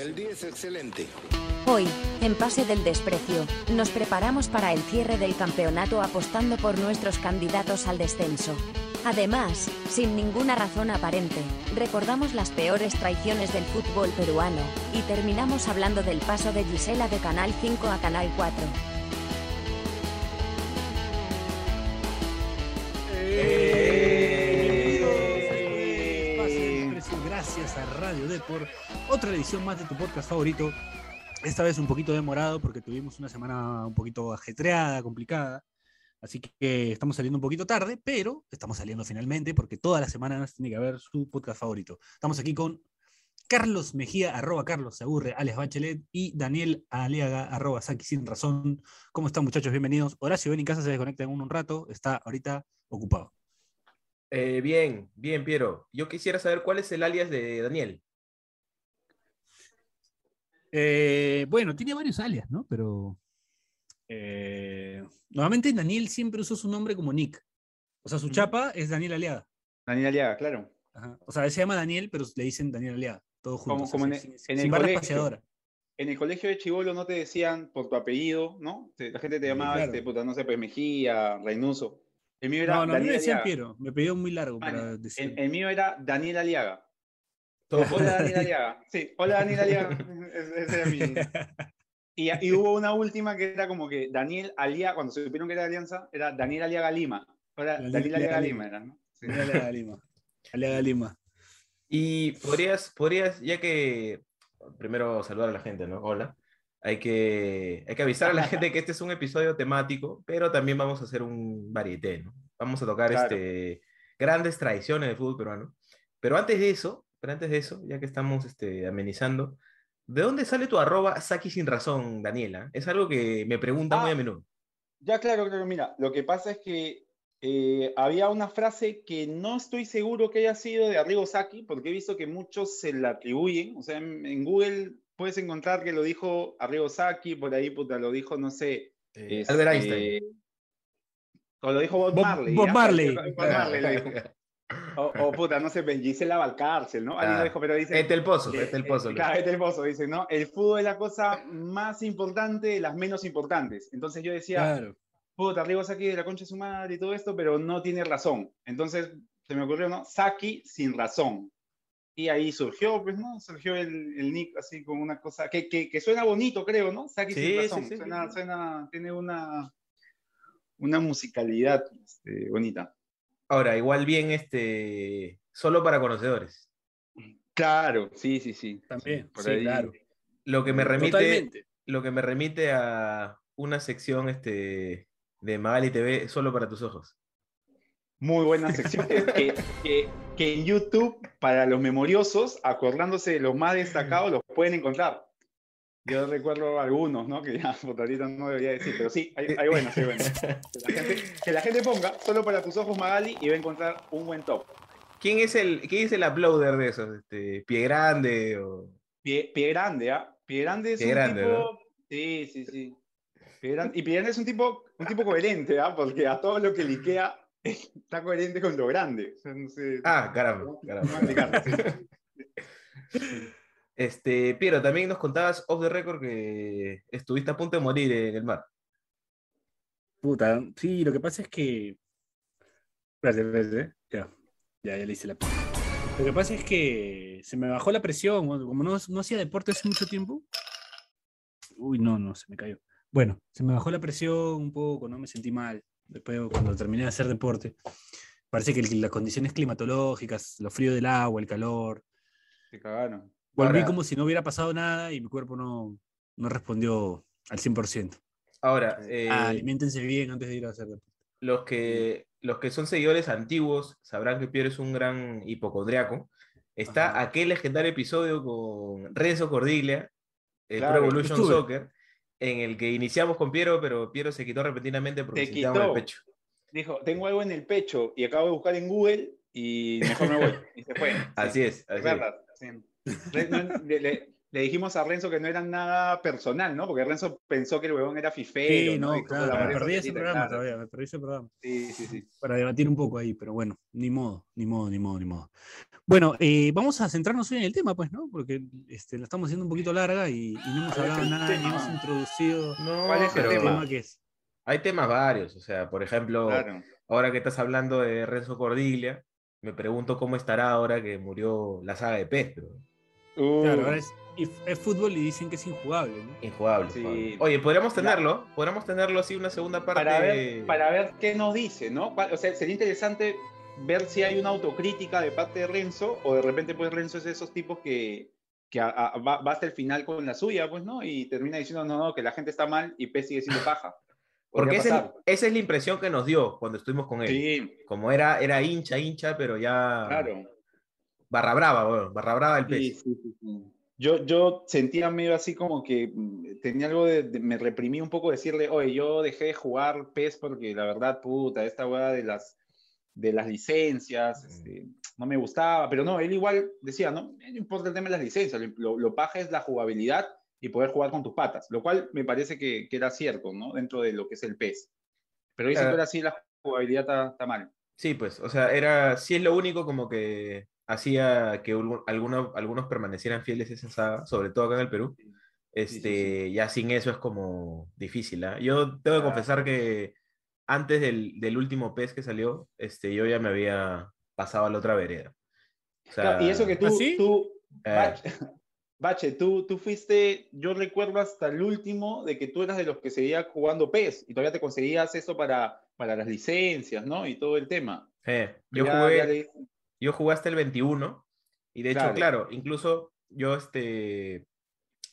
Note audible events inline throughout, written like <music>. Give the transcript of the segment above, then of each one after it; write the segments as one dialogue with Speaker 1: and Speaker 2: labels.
Speaker 1: El día es excelente.
Speaker 2: Hoy, en Pase del Desprecio, nos preparamos para el cierre del campeonato apostando por nuestros candidatos al descenso. Además, sin ninguna razón aparente, recordamos las peores traiciones del fútbol peruano, y terminamos hablando del paso de Gisela de Canal 5 a Canal 4.
Speaker 3: Gracias a Radio Depor, otra edición más de tu podcast favorito. Esta vez un poquito demorado porque tuvimos una semana un poquito ajetreada, complicada. Así que estamos saliendo un poquito tarde, pero estamos saliendo finalmente porque todas las semanas tiene que haber su podcast favorito. Estamos aquí con Carlos Mejía, arroba Carlos se aburre, Alex Bachelet y Daniel Aliaga, arroba Saki sin razón. ¿Cómo están muchachos? Bienvenidos. Horacio ven en casa, se desconecta en un, un rato, está ahorita ocupado.
Speaker 4: Eh, bien, bien, Piero. Yo quisiera saber cuál es el alias de Daniel.
Speaker 3: Eh, bueno, tiene varios alias, ¿no? Pero eh, normalmente Daniel siempre usó su nombre como Nick. O sea, su chapa es Daniel Aliaga.
Speaker 5: Daniel Aliaga, claro.
Speaker 3: Ajá. O sea, él se llama Daniel, pero le dicen Daniel Aliaga. Todo
Speaker 5: Como,
Speaker 3: juntos.
Speaker 5: como en,
Speaker 3: así, sin-
Speaker 5: en
Speaker 3: sin
Speaker 5: el
Speaker 3: barra
Speaker 5: colegio. En el colegio de Chivolo no te decían por tu apellido, ¿no? La gente te llamaba,
Speaker 3: claro.
Speaker 5: este, puta, no sé, pues Mejía, Reynoso. El mío era
Speaker 3: No, no, a mí me
Speaker 5: Daniel
Speaker 3: decían
Speaker 5: Aliaga.
Speaker 3: Piero. Me pidió muy largo
Speaker 5: Mano,
Speaker 3: para decir.
Speaker 5: el, el mío era Daniel Aliaga.
Speaker 4: Todo <laughs>
Speaker 5: Hola Daniel Aliaga. Sí, hola Daniel Aliaga. <laughs> Ese era mi. Y, y hubo una última que era como que Daniel Aliaga, cuando se supieron que era de Alianza, era Daniel Aliaga Lima. Ahora
Speaker 3: Daniel
Speaker 5: Daniel Aliaga
Speaker 3: Aliaga
Speaker 5: Lima
Speaker 3: Lima.
Speaker 5: era, ¿no? Sí.
Speaker 3: Daniel Aliaga Lima. Aliaga Lima.
Speaker 4: Y podrías, podrías, ya que primero saludar a la gente, ¿no? Hola. Hay que, hay que avisar a la gente que este es un episodio temático, pero también vamos a hacer un varieté, ¿no? Vamos a tocar
Speaker 5: Claro.
Speaker 4: este, grandes tradiciones del fútbol peruano. Pero antes de eso, pero antes de eso, ya que estamos este, amenizando, ¿de dónde sale tu arroba Saki sin razón, Daniela? Es algo que me preguntan
Speaker 5: Ah.
Speaker 4: muy a menudo.
Speaker 5: Ya, claro, claro. Mira, lo que pasa es que eh, había una frase que no estoy seguro que haya sido de Arrigo Sacchi, porque he visto que muchos se la atribuyen. O sea, en, en Google puedes encontrar que lo dijo Arrigo Sacchi, por ahí puta, lo dijo, no sé.
Speaker 4: Eh,
Speaker 5: este,
Speaker 4: Albert Einstein.
Speaker 5: O lo dijo Bob,
Speaker 3: Bob-
Speaker 5: Marley.
Speaker 3: Bob. Marley.
Speaker 5: Bob Marley lo dijo. O, o, puta, no sé, pues, Gisela Valcárcel, ¿no? Alguien
Speaker 4: Ah,
Speaker 5: dijo, pero dice.
Speaker 4: Este el pozo,
Speaker 5: eh,
Speaker 4: este el
Speaker 5: eh,
Speaker 4: pozo.
Speaker 5: Claro, este el pozo, dice, ¿no? El fútbol es la cosa más importante de las menos importantes. Entonces yo decía,
Speaker 3: Claro.
Speaker 5: puta, Arrigo Saki de la concha de su madre y todo esto, pero no tiene razón. Entonces se me ocurrió, ¿no? Saki sin razón. Y ahí surgió, pues, ¿no? Surgió el, el nick así con una cosa que, que, que suena bonito, creo, ¿no? Saki
Speaker 4: Sí,
Speaker 5: sin
Speaker 4: sí,
Speaker 5: razón.
Speaker 4: sí,
Speaker 5: suena,
Speaker 4: sí.
Speaker 5: suena, tiene una, una musicalidad este, bonita.
Speaker 4: Ahora, igual bien, este, solo para conocedores.
Speaker 5: Claro, sí, sí, sí.
Speaker 3: También,
Speaker 5: Por
Speaker 3: sí,
Speaker 5: ahí.
Speaker 3: claro.
Speaker 4: Lo que me remite,
Speaker 3: Totalmente.
Speaker 4: lo que me remite a una sección este, de Magali TV solo para tus ojos.
Speaker 5: Muy buena sección que, que, que- que en YouTube, para los memoriosos, acordándose de los más destacados, los pueden encontrar. Yo recuerdo algunos, ¿no? Que ya <laughs> puta, ahorita no debería decir, pero sí, hay, hay buenos, hay buenos. Que la, gente, que la gente ponga solo para tus ojos Magali y va a encontrar un buen top.
Speaker 4: ¿Quién es el, quién es el uploader de esos? Este, Pie Grande o...
Speaker 5: Pie, Pie Grande, ¿ah? Pie Grande es
Speaker 4: Pie
Speaker 5: un
Speaker 4: Grande,
Speaker 5: tipo.
Speaker 4: ¿no?
Speaker 5: Sí, sí, sí. Pie Grande- Y Pie Grande es un tipo, un tipo coherente, ¿ah? Porque a todo lo que liquea <laughs> está coherente con lo grande. O sea, no sé-
Speaker 4: Ah, caramba, caramba.
Speaker 5: no. <laughs>
Speaker 4: Este, Piero, también nos contabas off the record que estuviste a punto de morir en el mar.
Speaker 3: Puta, sí, lo que pasa es que. Espérate, espérate, ya. Ya, ya le hice la. Lo que pasa es que se me bajó la presión, como no, no hacía deporte hace mucho tiempo. Uy, no, no, se me cayó. Bueno, se me bajó la presión un poco, no me sentí mal. Después, cuando terminé de hacer deporte, parece que las condiciones climatológicas, lo frío del agua, el calor,
Speaker 5: Se cagaron.
Speaker 3: Volví
Speaker 4: Ahora-
Speaker 3: como si no hubiera pasado nada y mi cuerpo no, no respondió al 100%.
Speaker 4: Ahora, eh,
Speaker 3: Ah, aliméntense bien antes de ir a hacer deporte.
Speaker 4: los, que, los que son seguidores antiguos sabrán que Piero es un gran hipocondriaco. Está
Speaker 3: Ajá.
Speaker 4: aquel legendario episodio con Renzo Cordiglia, el
Speaker 5: Claro,
Speaker 4: Pro Evolution
Speaker 3: estuve.
Speaker 4: Soccer, en el que iniciamos con Piero, pero Piero se quitó repentinamente porque
Speaker 5: Se
Speaker 4: quitaba el
Speaker 5: quitó.
Speaker 4: pecho.
Speaker 5: Dijo, tengo algo en el pecho y acabo de buscar en Google y mejor me voy. <laughs> Y se fue.
Speaker 4: Así es, así
Speaker 5: Es
Speaker 4: es.
Speaker 5: verdad. sí. No, le, le- le dijimos a Renzo que no era nada personal, ¿no? Porque Renzo pensó que el huevón era fifero.
Speaker 3: Sí, no,
Speaker 5: Y
Speaker 3: claro,
Speaker 5: la
Speaker 3: me perdí ese programa
Speaker 5: claro.
Speaker 3: todavía, me perdí ese programa.
Speaker 5: Sí, sí, sí.
Speaker 3: Para debatir un poco ahí, pero bueno, ni modo, ni modo, ni modo, ni modo. Bueno, eh, vamos a centrarnos hoy en el tema, pues, ¿no? Porque este, la estamos haciendo un poquito larga y, y no hemos
Speaker 5: ¿Cuál es
Speaker 3: hablado nada, ni hemos introducido
Speaker 4: No,
Speaker 5: ¿Cuál es el tema?
Speaker 3: tema que es.
Speaker 4: hay temas varios. O sea, por ejemplo,
Speaker 5: Claro.
Speaker 4: ahora que estás hablando de Renzo Cordiglia, me pregunto cómo estará ahora que murió la saga de Pez, pero
Speaker 5: Uh,
Speaker 3: Claro, ahora es, fútbol y dicen que es injugable, ¿no?
Speaker 4: injugable.
Speaker 5: Sí.
Speaker 4: Oye, podríamos tenerlo, podríamos tenerlo así una segunda parte.
Speaker 5: para, ver, para ver qué nos dice, ¿no? ¿Cuál- O sea, sería interesante ver si hay una autocrítica de parte de Renzo o de repente pues Renzo es de esos tipos que, que a- a- va, va hasta el final con la suya, pues, ¿no? Y termina diciendo, no, no, que la gente está mal y P sigue siendo paja. <laughs>
Speaker 4: Porque esa es,
Speaker 5: pasar.
Speaker 4: esa es la impresión que nos dio cuando estuvimos con él.
Speaker 5: Sí,
Speaker 4: Como era, era hincha, hincha, pero ya
Speaker 5: claro.
Speaker 4: Barra brava, bueno, barra brava el pez.
Speaker 5: Sí, sí, sí. Yo, yo sentía medio así como que mm, tenía algo de, de- me reprimí un poco decirle, oye, yo dejé de jugar PES porque la verdad, puta, esta hueá de las, de las licencias, este, no me gustaba, pero no, él igual decía, no, no importa el tema de las licencias, lo, lo paja es la jugabilidad y poder jugar con tus patas, lo cual me parece que, que era cierto, ¿no? Dentro de lo que es el PES. Pero dice
Speaker 4: Claro.
Speaker 5: que ahora sí la jugabilidad está mal.
Speaker 4: Sí, pues, o sea, era, sí es lo único como que hacía que algu- algunos, algunos permanecieran fieles a esa saga, sobre todo acá en el Perú.
Speaker 5: Sí, sí,
Speaker 4: Este, ya sin eso es como difícil, ¿ah? Yo tengo que
Speaker 5: Ah.
Speaker 4: confesar que antes del, del último pez que salió, este, yo ya me había pasado a la otra vereda. O sea,
Speaker 5: Claro, y eso que tú,
Speaker 3: ¿Ah, sí?
Speaker 5: tú
Speaker 4: eh,
Speaker 5: Bache, <laughs> Bache, tú, tú fuiste, yo recuerdo hasta el último de que tú eras de los que seguía jugando PES y todavía te conseguías eso para, para las licencias, ¿no? Y todo el tema.
Speaker 4: eh, yo,
Speaker 5: Ya-
Speaker 4: jugué,
Speaker 5: ya le-
Speaker 4: yo jugué hasta el 21 y de hecho,
Speaker 5: Claro.
Speaker 4: claro, incluso yo este,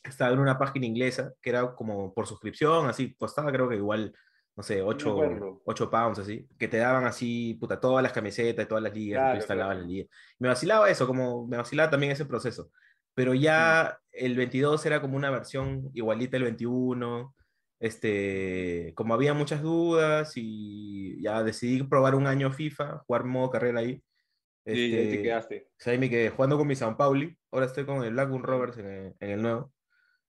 Speaker 4: estaba en una página inglesa que era como por suscripción, así, costaba creo que igual, no sé, 8,
Speaker 5: acuerdo.
Speaker 4: pounds así, que te daban así, puta, todas las camisetas y todas las ligas, y
Speaker 5: Claro,
Speaker 4: tú instalabas
Speaker 5: claro.
Speaker 4: la liga. Me vacilaba eso, como me vacilaba también ese proceso. Pero ya el 22 era como una versión igualita el 21, este, como había muchas dudas y ya decidí probar un año FIFA, jugar modo carrera ahí.
Speaker 5: Sí, ahí te
Speaker 4: Este,
Speaker 5: quedaste.
Speaker 4: o sea, ahí me quedé jugando con mi San Pauli. Ahora estoy con el Blackburn Rovers en el, en el nuevo.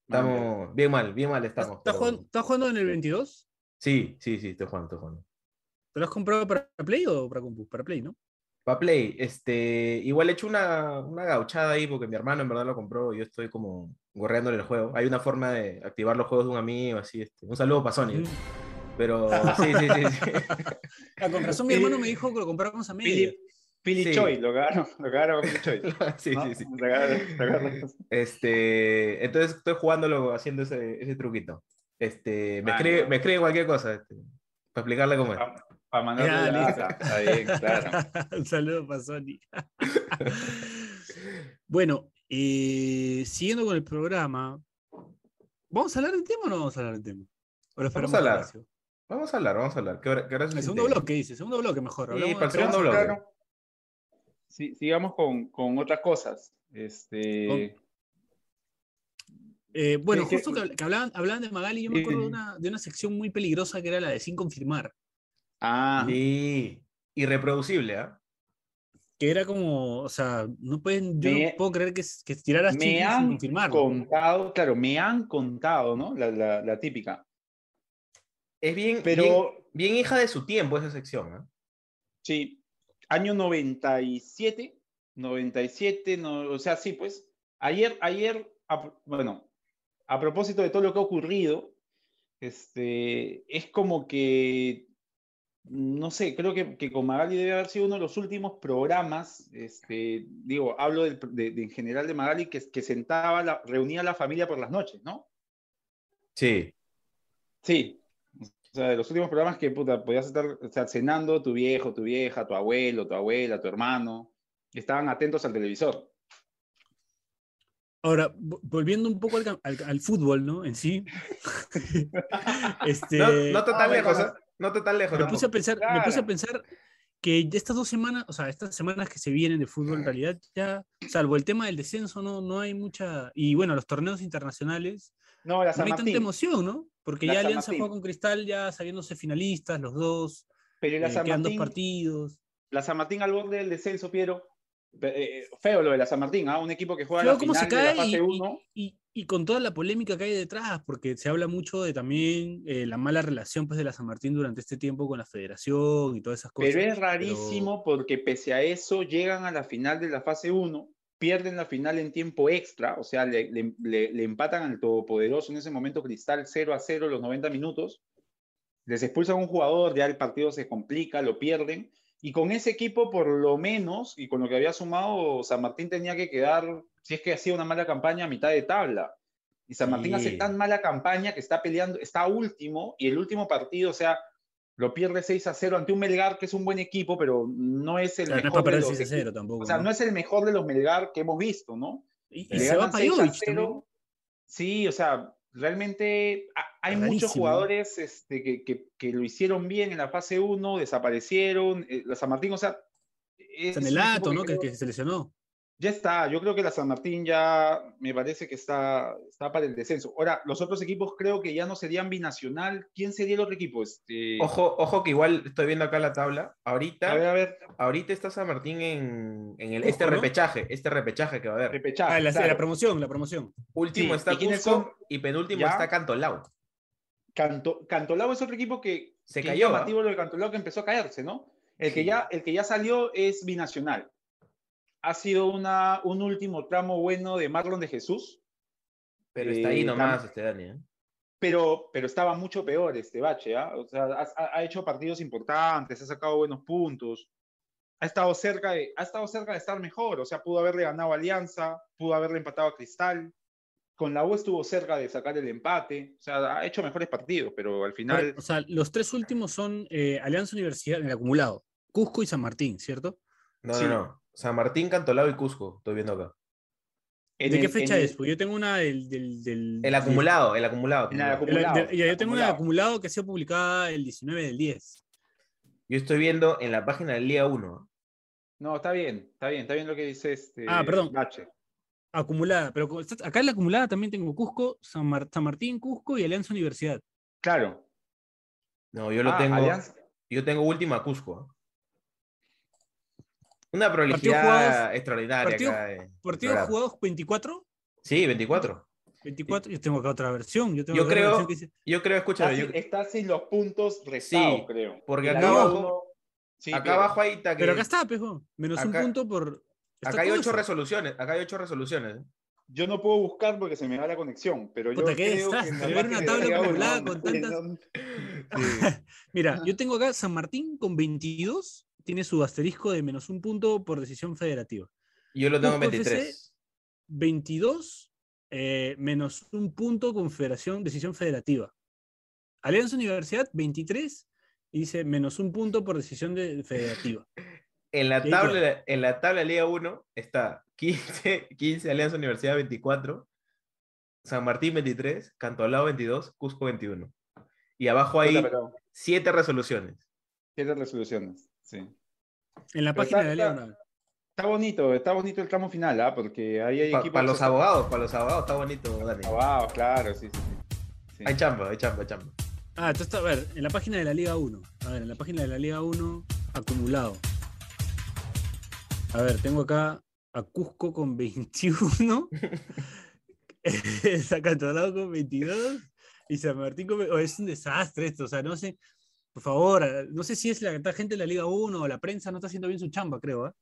Speaker 4: Estamos bien mal, bien mal estamos.
Speaker 3: ¿Estás
Speaker 4: pero-
Speaker 3: jugando, estás jugando en el 22?
Speaker 4: Sí, sí, sí, estoy jugando, estoy jugando.
Speaker 3: ¿Te lo has comprado para Play o para compu? Para Play, ¿no?
Speaker 4: Para Play, este, igual he hecho una, una gauchada ahí porque mi hermano en verdad lo compró y yo estoy como gorreándole el juego. Hay una forma de activar los juegos de un amigo, así, este. Un saludo para Sony. Pero sí, sí, sí. sí. <laughs>
Speaker 3: Ah, con razón mi hermano me dijo que lo compráramos a media.
Speaker 5: Pili, Pili
Speaker 4: Sí.
Speaker 5: Choi, lo cagaron, <laughs> lo cagaron con Pili Choi.
Speaker 4: sí,
Speaker 5: ¿no?
Speaker 4: sí, sí. Este, entonces estoy jugándolo haciendo ese, ese truquito. Este, me,
Speaker 5: Ah,
Speaker 4: escribe, me escribe cualquier cosa este, para explicarle cómo es.
Speaker 5: Pa- Para mandarle
Speaker 3: Ya,
Speaker 5: la
Speaker 3: listo.
Speaker 5: Está bien, claro. <laughs>
Speaker 3: Un saludo para Sony. <laughs> bueno, eh, siguiendo con el programa, ¿vamos a hablar del tema o no vamos a hablar del tema? ¿O lo
Speaker 4: Vamos a hablar. Vamos a hablar, vamos a hablar. ¿Qué hora, qué hora es
Speaker 3: El
Speaker 4: el
Speaker 3: segundo bloque, dice, segundo bloque mejor.
Speaker 4: Sí, para el segundo bloque.
Speaker 5: claro, sí, sigamos con, con otras cosas. Este,
Speaker 3: Eh, bueno,
Speaker 5: ¿Qué- qué-
Speaker 3: justo que, habl- que hablaban, hablaban de Magali, yo me acuerdo de
Speaker 5: Eh.
Speaker 3: una, de una sección muy peligrosa que era la de sin confirmar,
Speaker 5: ah,
Speaker 4: Sí, irreproducible, ¿ah?
Speaker 3: que era como, o sea, no pueden, yo
Speaker 5: Me-
Speaker 3: no puedo creer que, que tiraras
Speaker 5: me
Speaker 3: chismes sin
Speaker 5: han
Speaker 3: confirmar.
Speaker 5: contado, claro, me han contado, ¿no? La, la, la típica.
Speaker 4: Es bien,
Speaker 5: Pero-
Speaker 4: bien, bien hija de su tiempo esa sección, ¿ah?
Speaker 5: Sí, año 97, 97, no, o sea, sí, pues, ayer, ayer, a- bueno, a propósito de todo lo que ha ocurrido, este, es como que, no sé, creo que, que con Magali debe haber sido uno de los últimos programas, este, digo, hablo del- de, de- en general de Magali, que, que sentaba, la, reunía a la familia por las noches, ¿no?
Speaker 4: Sí.
Speaker 5: Sí. O sea, de los últimos programas que puta, podías estar o sea, cenando tu viejo, tu vieja, tu abuelo, tu abuela, tu hermano. Estaban atentos al televisor.
Speaker 3: Ahora, vo- volviendo un poco al, al- al fútbol, ¿no? En sí. <laughs> este,
Speaker 4: No, no te
Speaker 5: Ah,
Speaker 4: tan
Speaker 5: bueno,
Speaker 4: lejos,
Speaker 5: no.
Speaker 4: ¿ah? No te tan lejos.
Speaker 3: me puse a pensar, me puse a
Speaker 5: Claro.
Speaker 3: pensar que estas dos semanas, o sea, estas semanas que se vienen de fútbol, en realidad ya, salvo el tema del descenso, no, no hay mucha. Y bueno, los torneos internacionales,
Speaker 5: No, la
Speaker 3: no
Speaker 5: San
Speaker 3: hay tanta emoción, ¿no? Porque
Speaker 5: La
Speaker 3: ya
Speaker 5: San
Speaker 3: Alianza
Speaker 5: Martín.
Speaker 3: juega con Cristal, ya sabiéndose finalistas, los dos,
Speaker 5: Pero la
Speaker 3: eh,
Speaker 5: San,
Speaker 3: quedan dos
Speaker 5: Martín,
Speaker 3: partidos.
Speaker 5: la San Martín al borde del descenso, Piero. eh, feo lo de la San Martín, ¿ah? un equipo que juega la final
Speaker 3: se
Speaker 5: de la fase
Speaker 3: y,
Speaker 5: 1.
Speaker 3: y- y- y con toda la polémica que hay detrás, porque se habla mucho de también eh, la mala relación pues, de la San Martín durante este tiempo con la federación y todas esas cosas.
Speaker 5: Pero es rarísimo porque pese a eso llegan a la final de la fase 1, pierden la final en tiempo extra, o sea, le, le- le- le empatan al todopoderoso en ese momento Cristal 0 a 0 los 90 minutos, les expulsan a un jugador, ya el partido se complica, lo pierden, y con ese equipo por lo menos, y con lo que había sumado, San Martín tenía que quedar, si es que hacía una mala campaña, a mitad de tabla. Y San Martín hace tan mala campaña que está peleando, está último, y el último partido, o sea, lo pierde 6 a 0 ante un Melgar que es un buen equipo, pero no es el
Speaker 3: Claro, no es
Speaker 5: mejor
Speaker 3: para
Speaker 5: de los
Speaker 3: 6 a 0
Speaker 5: equipos.
Speaker 3: tampoco.
Speaker 5: O sea,
Speaker 3: ¿no?
Speaker 5: no es el mejor de los Melgar que hemos visto, ¿no?
Speaker 3: Y, y se va
Speaker 5: ganan 6 a
Speaker 3: Pajovic
Speaker 5: 0.
Speaker 3: también.
Speaker 5: Sí, o sea, realmente ha- hay
Speaker 3: Rarísimo.
Speaker 5: muchos jugadores este, que, que- que lo hicieron bien en la fase 1, desaparecieron. eh, la San Martín, o sea, es un equipo
Speaker 3: Sanelato, ¿no? Que, que se lesionó.
Speaker 5: Ya está, yo creo que la San Martín ya me parece que está, está para el descenso. Ahora, los otros equipos creo que ya no serían binacional. ¿Quién sería el otro equipo? Este,
Speaker 4: Ojo, ojo que igual estoy viendo acá la tabla.
Speaker 5: a ver,
Speaker 4: Ahorita,
Speaker 5: a ver,
Speaker 4: ahorita está San Martín en, en el,
Speaker 3: Cusco,
Speaker 4: este
Speaker 3: ¿no?
Speaker 4: repechaje, este repechaje que va a haber.
Speaker 5: repechaje.
Speaker 3: Ah, la,
Speaker 5: claro.
Speaker 3: la promoción, la promoción.
Speaker 4: Último
Speaker 5: Sí,
Speaker 4: está
Speaker 5: ¿y
Speaker 4: Cusco y penúltimo
Speaker 5: ¿Ya?
Speaker 4: está Cantolao.
Speaker 5: Canto, Cantolao es otro equipo que
Speaker 4: Se
Speaker 5: que
Speaker 4: cayó,
Speaker 5: es
Speaker 4: ¿ah?
Speaker 5: llamativo lo de Cantolao que empezó a caerse, ¿no? El que, ya, el que ya salió es binacional. Ha sido una, un último tramo bueno de Marlon de Jesús,
Speaker 4: Pero está ahí
Speaker 5: Eh,
Speaker 4: nomás este Dani. ¿eh?
Speaker 5: pero, pero estaba mucho peor este bache, ¿ah? O sea, ha, ha- ha hecho partidos importantes, ha sacado buenos puntos, ha estado, cerca de, ha estado cerca de estar mejor, o sea, pudo haberle ganado a Alianza, pudo haberle empatado a Cristal, con la U estuvo cerca de sacar el empate, o sea, ha hecho mejores partidos, pero al final...
Speaker 3: O sea, los tres últimos son eh, Alianza Universidad en el acumulado. Cusco y San Martín, ¿cierto?
Speaker 4: No,
Speaker 5: Sí.
Speaker 4: no, no. San Martín, Cantolao y Cusco, estoy viendo acá.
Speaker 3: ¿De
Speaker 5: el-
Speaker 3: qué fecha
Speaker 5: el-
Speaker 3: es? Porque yo tengo una del... del, del-
Speaker 4: El acumulado, el acumulado.
Speaker 5: El
Speaker 3: ya, yo tengo una del
Speaker 5: acumulado.
Speaker 3: que ha sido publicada el 19 del 10.
Speaker 4: Yo estoy viendo en la página del día 1.
Speaker 5: No, está bien, está bien, está bien lo que dice este.
Speaker 3: Ah, perdón.
Speaker 5: Bache.
Speaker 3: Acumulada, pero acá en la acumulada también tengo Cusco, San, Mar- San Martín, Cusco y Alianza Universidad.
Speaker 5: Claro.
Speaker 4: No, yo lo
Speaker 5: Ah,
Speaker 4: tengo.
Speaker 5: Alianza-
Speaker 4: Yo tengo última Cusco. ¿Eh? Una prolijidad
Speaker 3: jugados-
Speaker 4: extraordinaria
Speaker 3: partidos-
Speaker 4: acá. en
Speaker 3: ¿Partidos
Speaker 4: programa.
Speaker 3: jugados 24?
Speaker 4: Sí, 24.
Speaker 3: 24, yo tengo acá otra versión. Yo, tengo
Speaker 4: creo-
Speaker 3: versión que dice-
Speaker 4: Yo creo,
Speaker 5: Está,
Speaker 4: escúchame, yo-
Speaker 5: sin, está sin los puntos restados,
Speaker 4: Sí,
Speaker 5: creo.
Speaker 4: porque acá abajo-
Speaker 5: uno- sí,
Speaker 4: acá abajo ahí está que.
Speaker 3: Pero acá está, pejo. Menos
Speaker 4: Acá-
Speaker 3: un punto por. está
Speaker 4: acá hay ocho
Speaker 3: eso.
Speaker 4: resoluciones. Acá hay ocho resoluciones. ¿eh?
Speaker 5: Yo no puedo buscar porque se me va la conexión, pero yo
Speaker 3: qué
Speaker 5: creo que
Speaker 3: ver una tabla con tantas- <laughs> <laughs> Mira, yo tengo acá San Martín con 22, tiene su asterisco de menos un punto por decisión federativa.
Speaker 4: Y Yo lo tengo en
Speaker 3: Cusco
Speaker 4: 23.
Speaker 3: 22 eh, menos un punto con federación, decisión federativa. Alianza Universidad 23 y dice menos un punto por decisión de, federativa. <laughs>
Speaker 4: En la tabla, en la tabla Liga 1 está 15, 15 Alianza Universidad 24, San Martín 23, Cantolao 22, Cusco 21. Y abajo hay
Speaker 5: Puta, pero
Speaker 4: siete resoluciones.
Speaker 5: siete resoluciones, sí.
Speaker 3: En la
Speaker 5: Pero
Speaker 3: página
Speaker 5: está-
Speaker 3: de la Liga
Speaker 5: está- bonito, está bonito el tramo final, ¿ah? Porque ahí hay
Speaker 4: Para
Speaker 5: equipos...
Speaker 4: los abogados, para los abogados está bonito, Dani.
Speaker 5: Wow, claro, sí, sí, sí.
Speaker 4: Hay chamba, hay chamba, hay chamba.
Speaker 3: Ah, entonces, a ver, en la página de la Liga 1. A ver, en la página de la Liga 1, acumulado. A ver, tengo acá a Cusco con 21, Zacatolao <laughs> con 22 y San Martín con... oh, es un desastre esto, o sea, no sé, por favor, eh, no sé si es la la gente de la Liga 1 o la prensa no está haciendo bien su chamba, creo, ¿ah?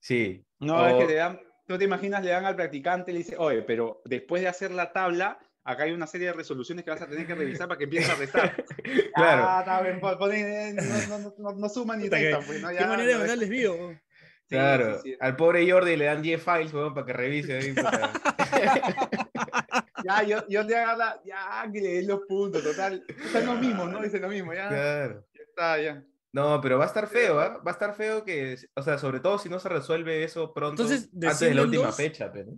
Speaker 4: Sí.
Speaker 5: No,
Speaker 4: O-
Speaker 5: es que le dan, tú te imaginas, le dan al practicante y le dice, oye, pero después de hacer la tabla, acá hay una serie de resoluciones que vas a tener que revisar para que empieces a restar. <laughs>
Speaker 4: Claro.
Speaker 5: Ah, está bien, pon- pon- eh, no, no, no, no suman ni restan, pues, ¿no?
Speaker 3: ¿Qué
Speaker 5: Ya,
Speaker 3: manera de
Speaker 5: no,
Speaker 3: mandar
Speaker 5: es-
Speaker 3: desvío? <laughs>
Speaker 5: sí,
Speaker 4: Claro,
Speaker 5: sí, sí.
Speaker 4: al pobre Jordi le dan 10 files weón, para que revise. ahí. <laughs>
Speaker 5: Ya, yo, yo te agarra, ya, que le den los puntos, total. Están lo mismo, ¿no? Dicen lo mismo, ya,
Speaker 4: Claro.
Speaker 5: ya está, ya.
Speaker 4: No, pero va a estar feo, ¿ah? Va a estar feo que, o sea, sobre todo si no se resuelve eso pronto,
Speaker 3: Entonces,
Speaker 4: antes de la
Speaker 3: descienden
Speaker 4: última
Speaker 3: dos.
Speaker 4: fecha, pero.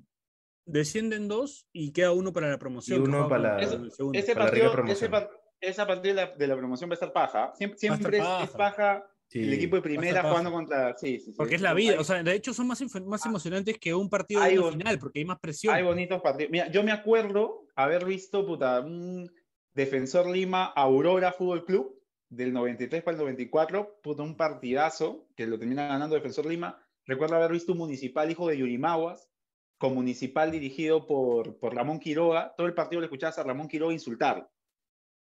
Speaker 3: Descienden dos y queda uno para la promoción.
Speaker 4: Y uno para la-
Speaker 3: el segundo.
Speaker 5: Ese
Speaker 4: para la
Speaker 5: partido,
Speaker 4: promoción.
Speaker 5: ese esa partida de la, de la promoción va a estar paja. Siempre, siempre es,
Speaker 3: paja.
Speaker 5: es paja
Speaker 4: Sí.
Speaker 5: el equipo de primera jugando contra. Sí.
Speaker 3: Porque es la vida, o sea, de hecho son más, más emocionantes que un partido de
Speaker 5: hay un-
Speaker 3: final, porque hay más presión.
Speaker 5: Hay bonitos partidos. Mira, yo me acuerdo haber visto, puta, un Defensor Lima Aurora Fútbol Club del 93 para el 94, puta, un partidazo que lo termina ganando Defensor Lima, recuerdo haber visto un municipal hijo de Yurimaguas, con municipal dirigido por, por Ramón Quiroga. Todo el partido le escuchabas a Ramón Quiroga insultar.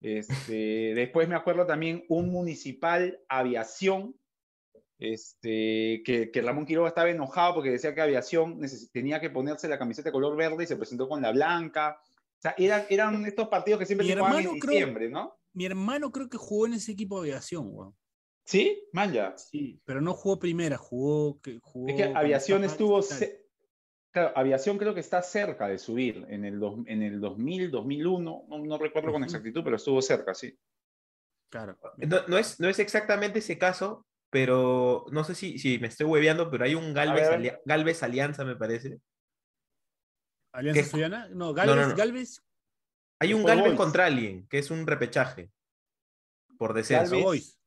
Speaker 5: Este, después me acuerdo también un municipal aviación, este, que, que Ramón Quiroga estaba enojado porque decía que aviación tenía que ponerse la camiseta de color verde y se presentó con la blanca. O sea, eran, eran estos partidos que siempre
Speaker 3: Mi
Speaker 5: se jugaban en
Speaker 3: creo-
Speaker 5: diciembre, ¿no?
Speaker 3: Mi hermano creo que jugó en ese equipo de aviación, weón.
Speaker 5: ¿Sí? Manja.
Speaker 3: Sí, pero no jugó primera, jugó.
Speaker 5: Es que aviación estuvo... Claro, aviación creo que está cerca de subir en el, dos- en el 2000, 2001, no, no recuerdo con exactitud, pero estuvo cerca, sí.
Speaker 3: Claro.
Speaker 4: No, no es, no es exactamente ese caso, pero no sé si, si me estoy hueveando, pero hay un Galvez, Galvez Alianza, me parece.
Speaker 3: ¿Alianza. Suyana? No,
Speaker 4: no,
Speaker 3: Galvez,
Speaker 4: no.
Speaker 3: Galvez,
Speaker 4: Hay un Galvez
Speaker 5: Boys.
Speaker 4: contra alguien, que es un repechaje. Por descenso.
Speaker 5: Galvez.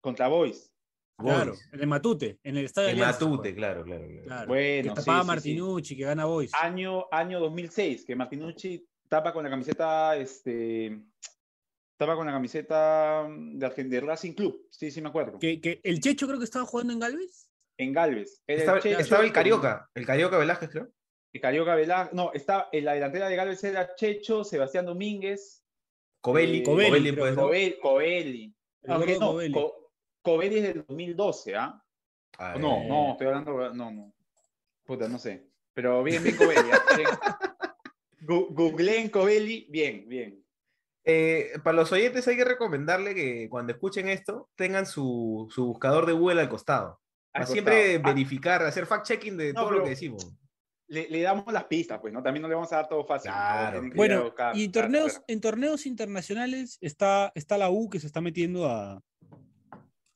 Speaker 5: Contra Boys.
Speaker 3: Claro, en el Matute, en el estadio
Speaker 4: En
Speaker 3: Alianza,
Speaker 4: Matute,
Speaker 3: pues.
Speaker 4: claro, claro. claro.
Speaker 3: Claro.
Speaker 5: Bueno,
Speaker 3: que tapaba
Speaker 5: sí,
Speaker 3: Martinucci, que gana Boys.
Speaker 5: Año, año 2006, que Martinucci tapa con la camiseta, este, tapa con la camiseta de, de Racing Club, sí, sí me acuerdo.
Speaker 3: Que, que el Checho creo que estaba jugando en Galvez.
Speaker 5: En Galvez.
Speaker 4: Estaba,
Speaker 5: Checho
Speaker 4: estaba el Carioca, el Carioca Velázquez, creo.
Speaker 5: El Carioca Velázquez, no, está, en la delantera de Galvez era Checho, Sebastián Domínguez,
Speaker 4: Covelli,
Speaker 5: Eh,
Speaker 3: Covelli,
Speaker 4: Covelli.
Speaker 5: Covelli, Covelli. No,
Speaker 3: Covelli.
Speaker 5: Co- Covelli es del 2012, ¿ah? No, no, estoy hablando, no, no. Puta, no sé. Pero bien, bien Covelli. ¿ah? Bien. Gu- Googleen Covelli, bien, bien.
Speaker 4: Eh, para los oyentes hay que recomendarle que cuando escuchen esto tengan su, su buscador de Google al costado.
Speaker 5: Al
Speaker 4: Para siempre
Speaker 5: costado. Ah,
Speaker 4: verificar, hacer fact-checking de
Speaker 5: No,
Speaker 4: todo lo que decimos.
Speaker 5: le, le damos las pistas, pues, ¿no? También no le vamos a dar todo fácil. ¿no?
Speaker 4: Claro.
Speaker 3: Bueno,
Speaker 5: buscar,
Speaker 3: y en torneos,
Speaker 5: claro.
Speaker 3: en torneos internacionales está, está la U que se está metiendo a,